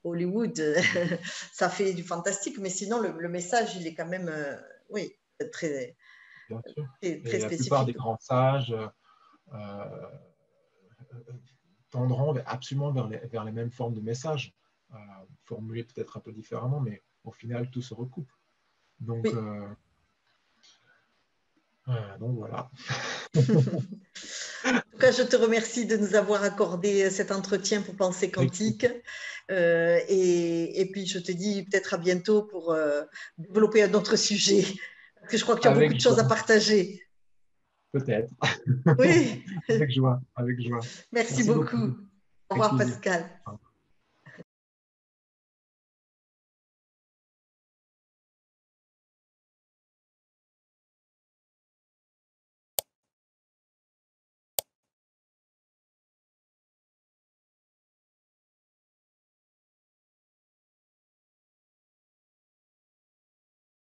Hollywood, *laughs* ça fait du fantastique, mais sinon, le, message, il est quand même, oui, très, bien sûr. très, très la plupart des grands sages tendront absolument vers les, vers les mêmes formes de messages, formulés peut-être un peu différemment, mais au final, tout se recoupe. Donc, donc voilà. *laughs* en tout cas, je te remercie de nous avoir accordé cet entretien pour Penser Quantique. Euh, et, et, puis, je te dis peut-être à bientôt pour euh, développer un autre sujet. Parce que je crois que tu as beaucoup de choses à partager. Peut-être. Oui. *laughs* avec joie. Avec joie. Merci, beaucoup. Au revoir, Pascal.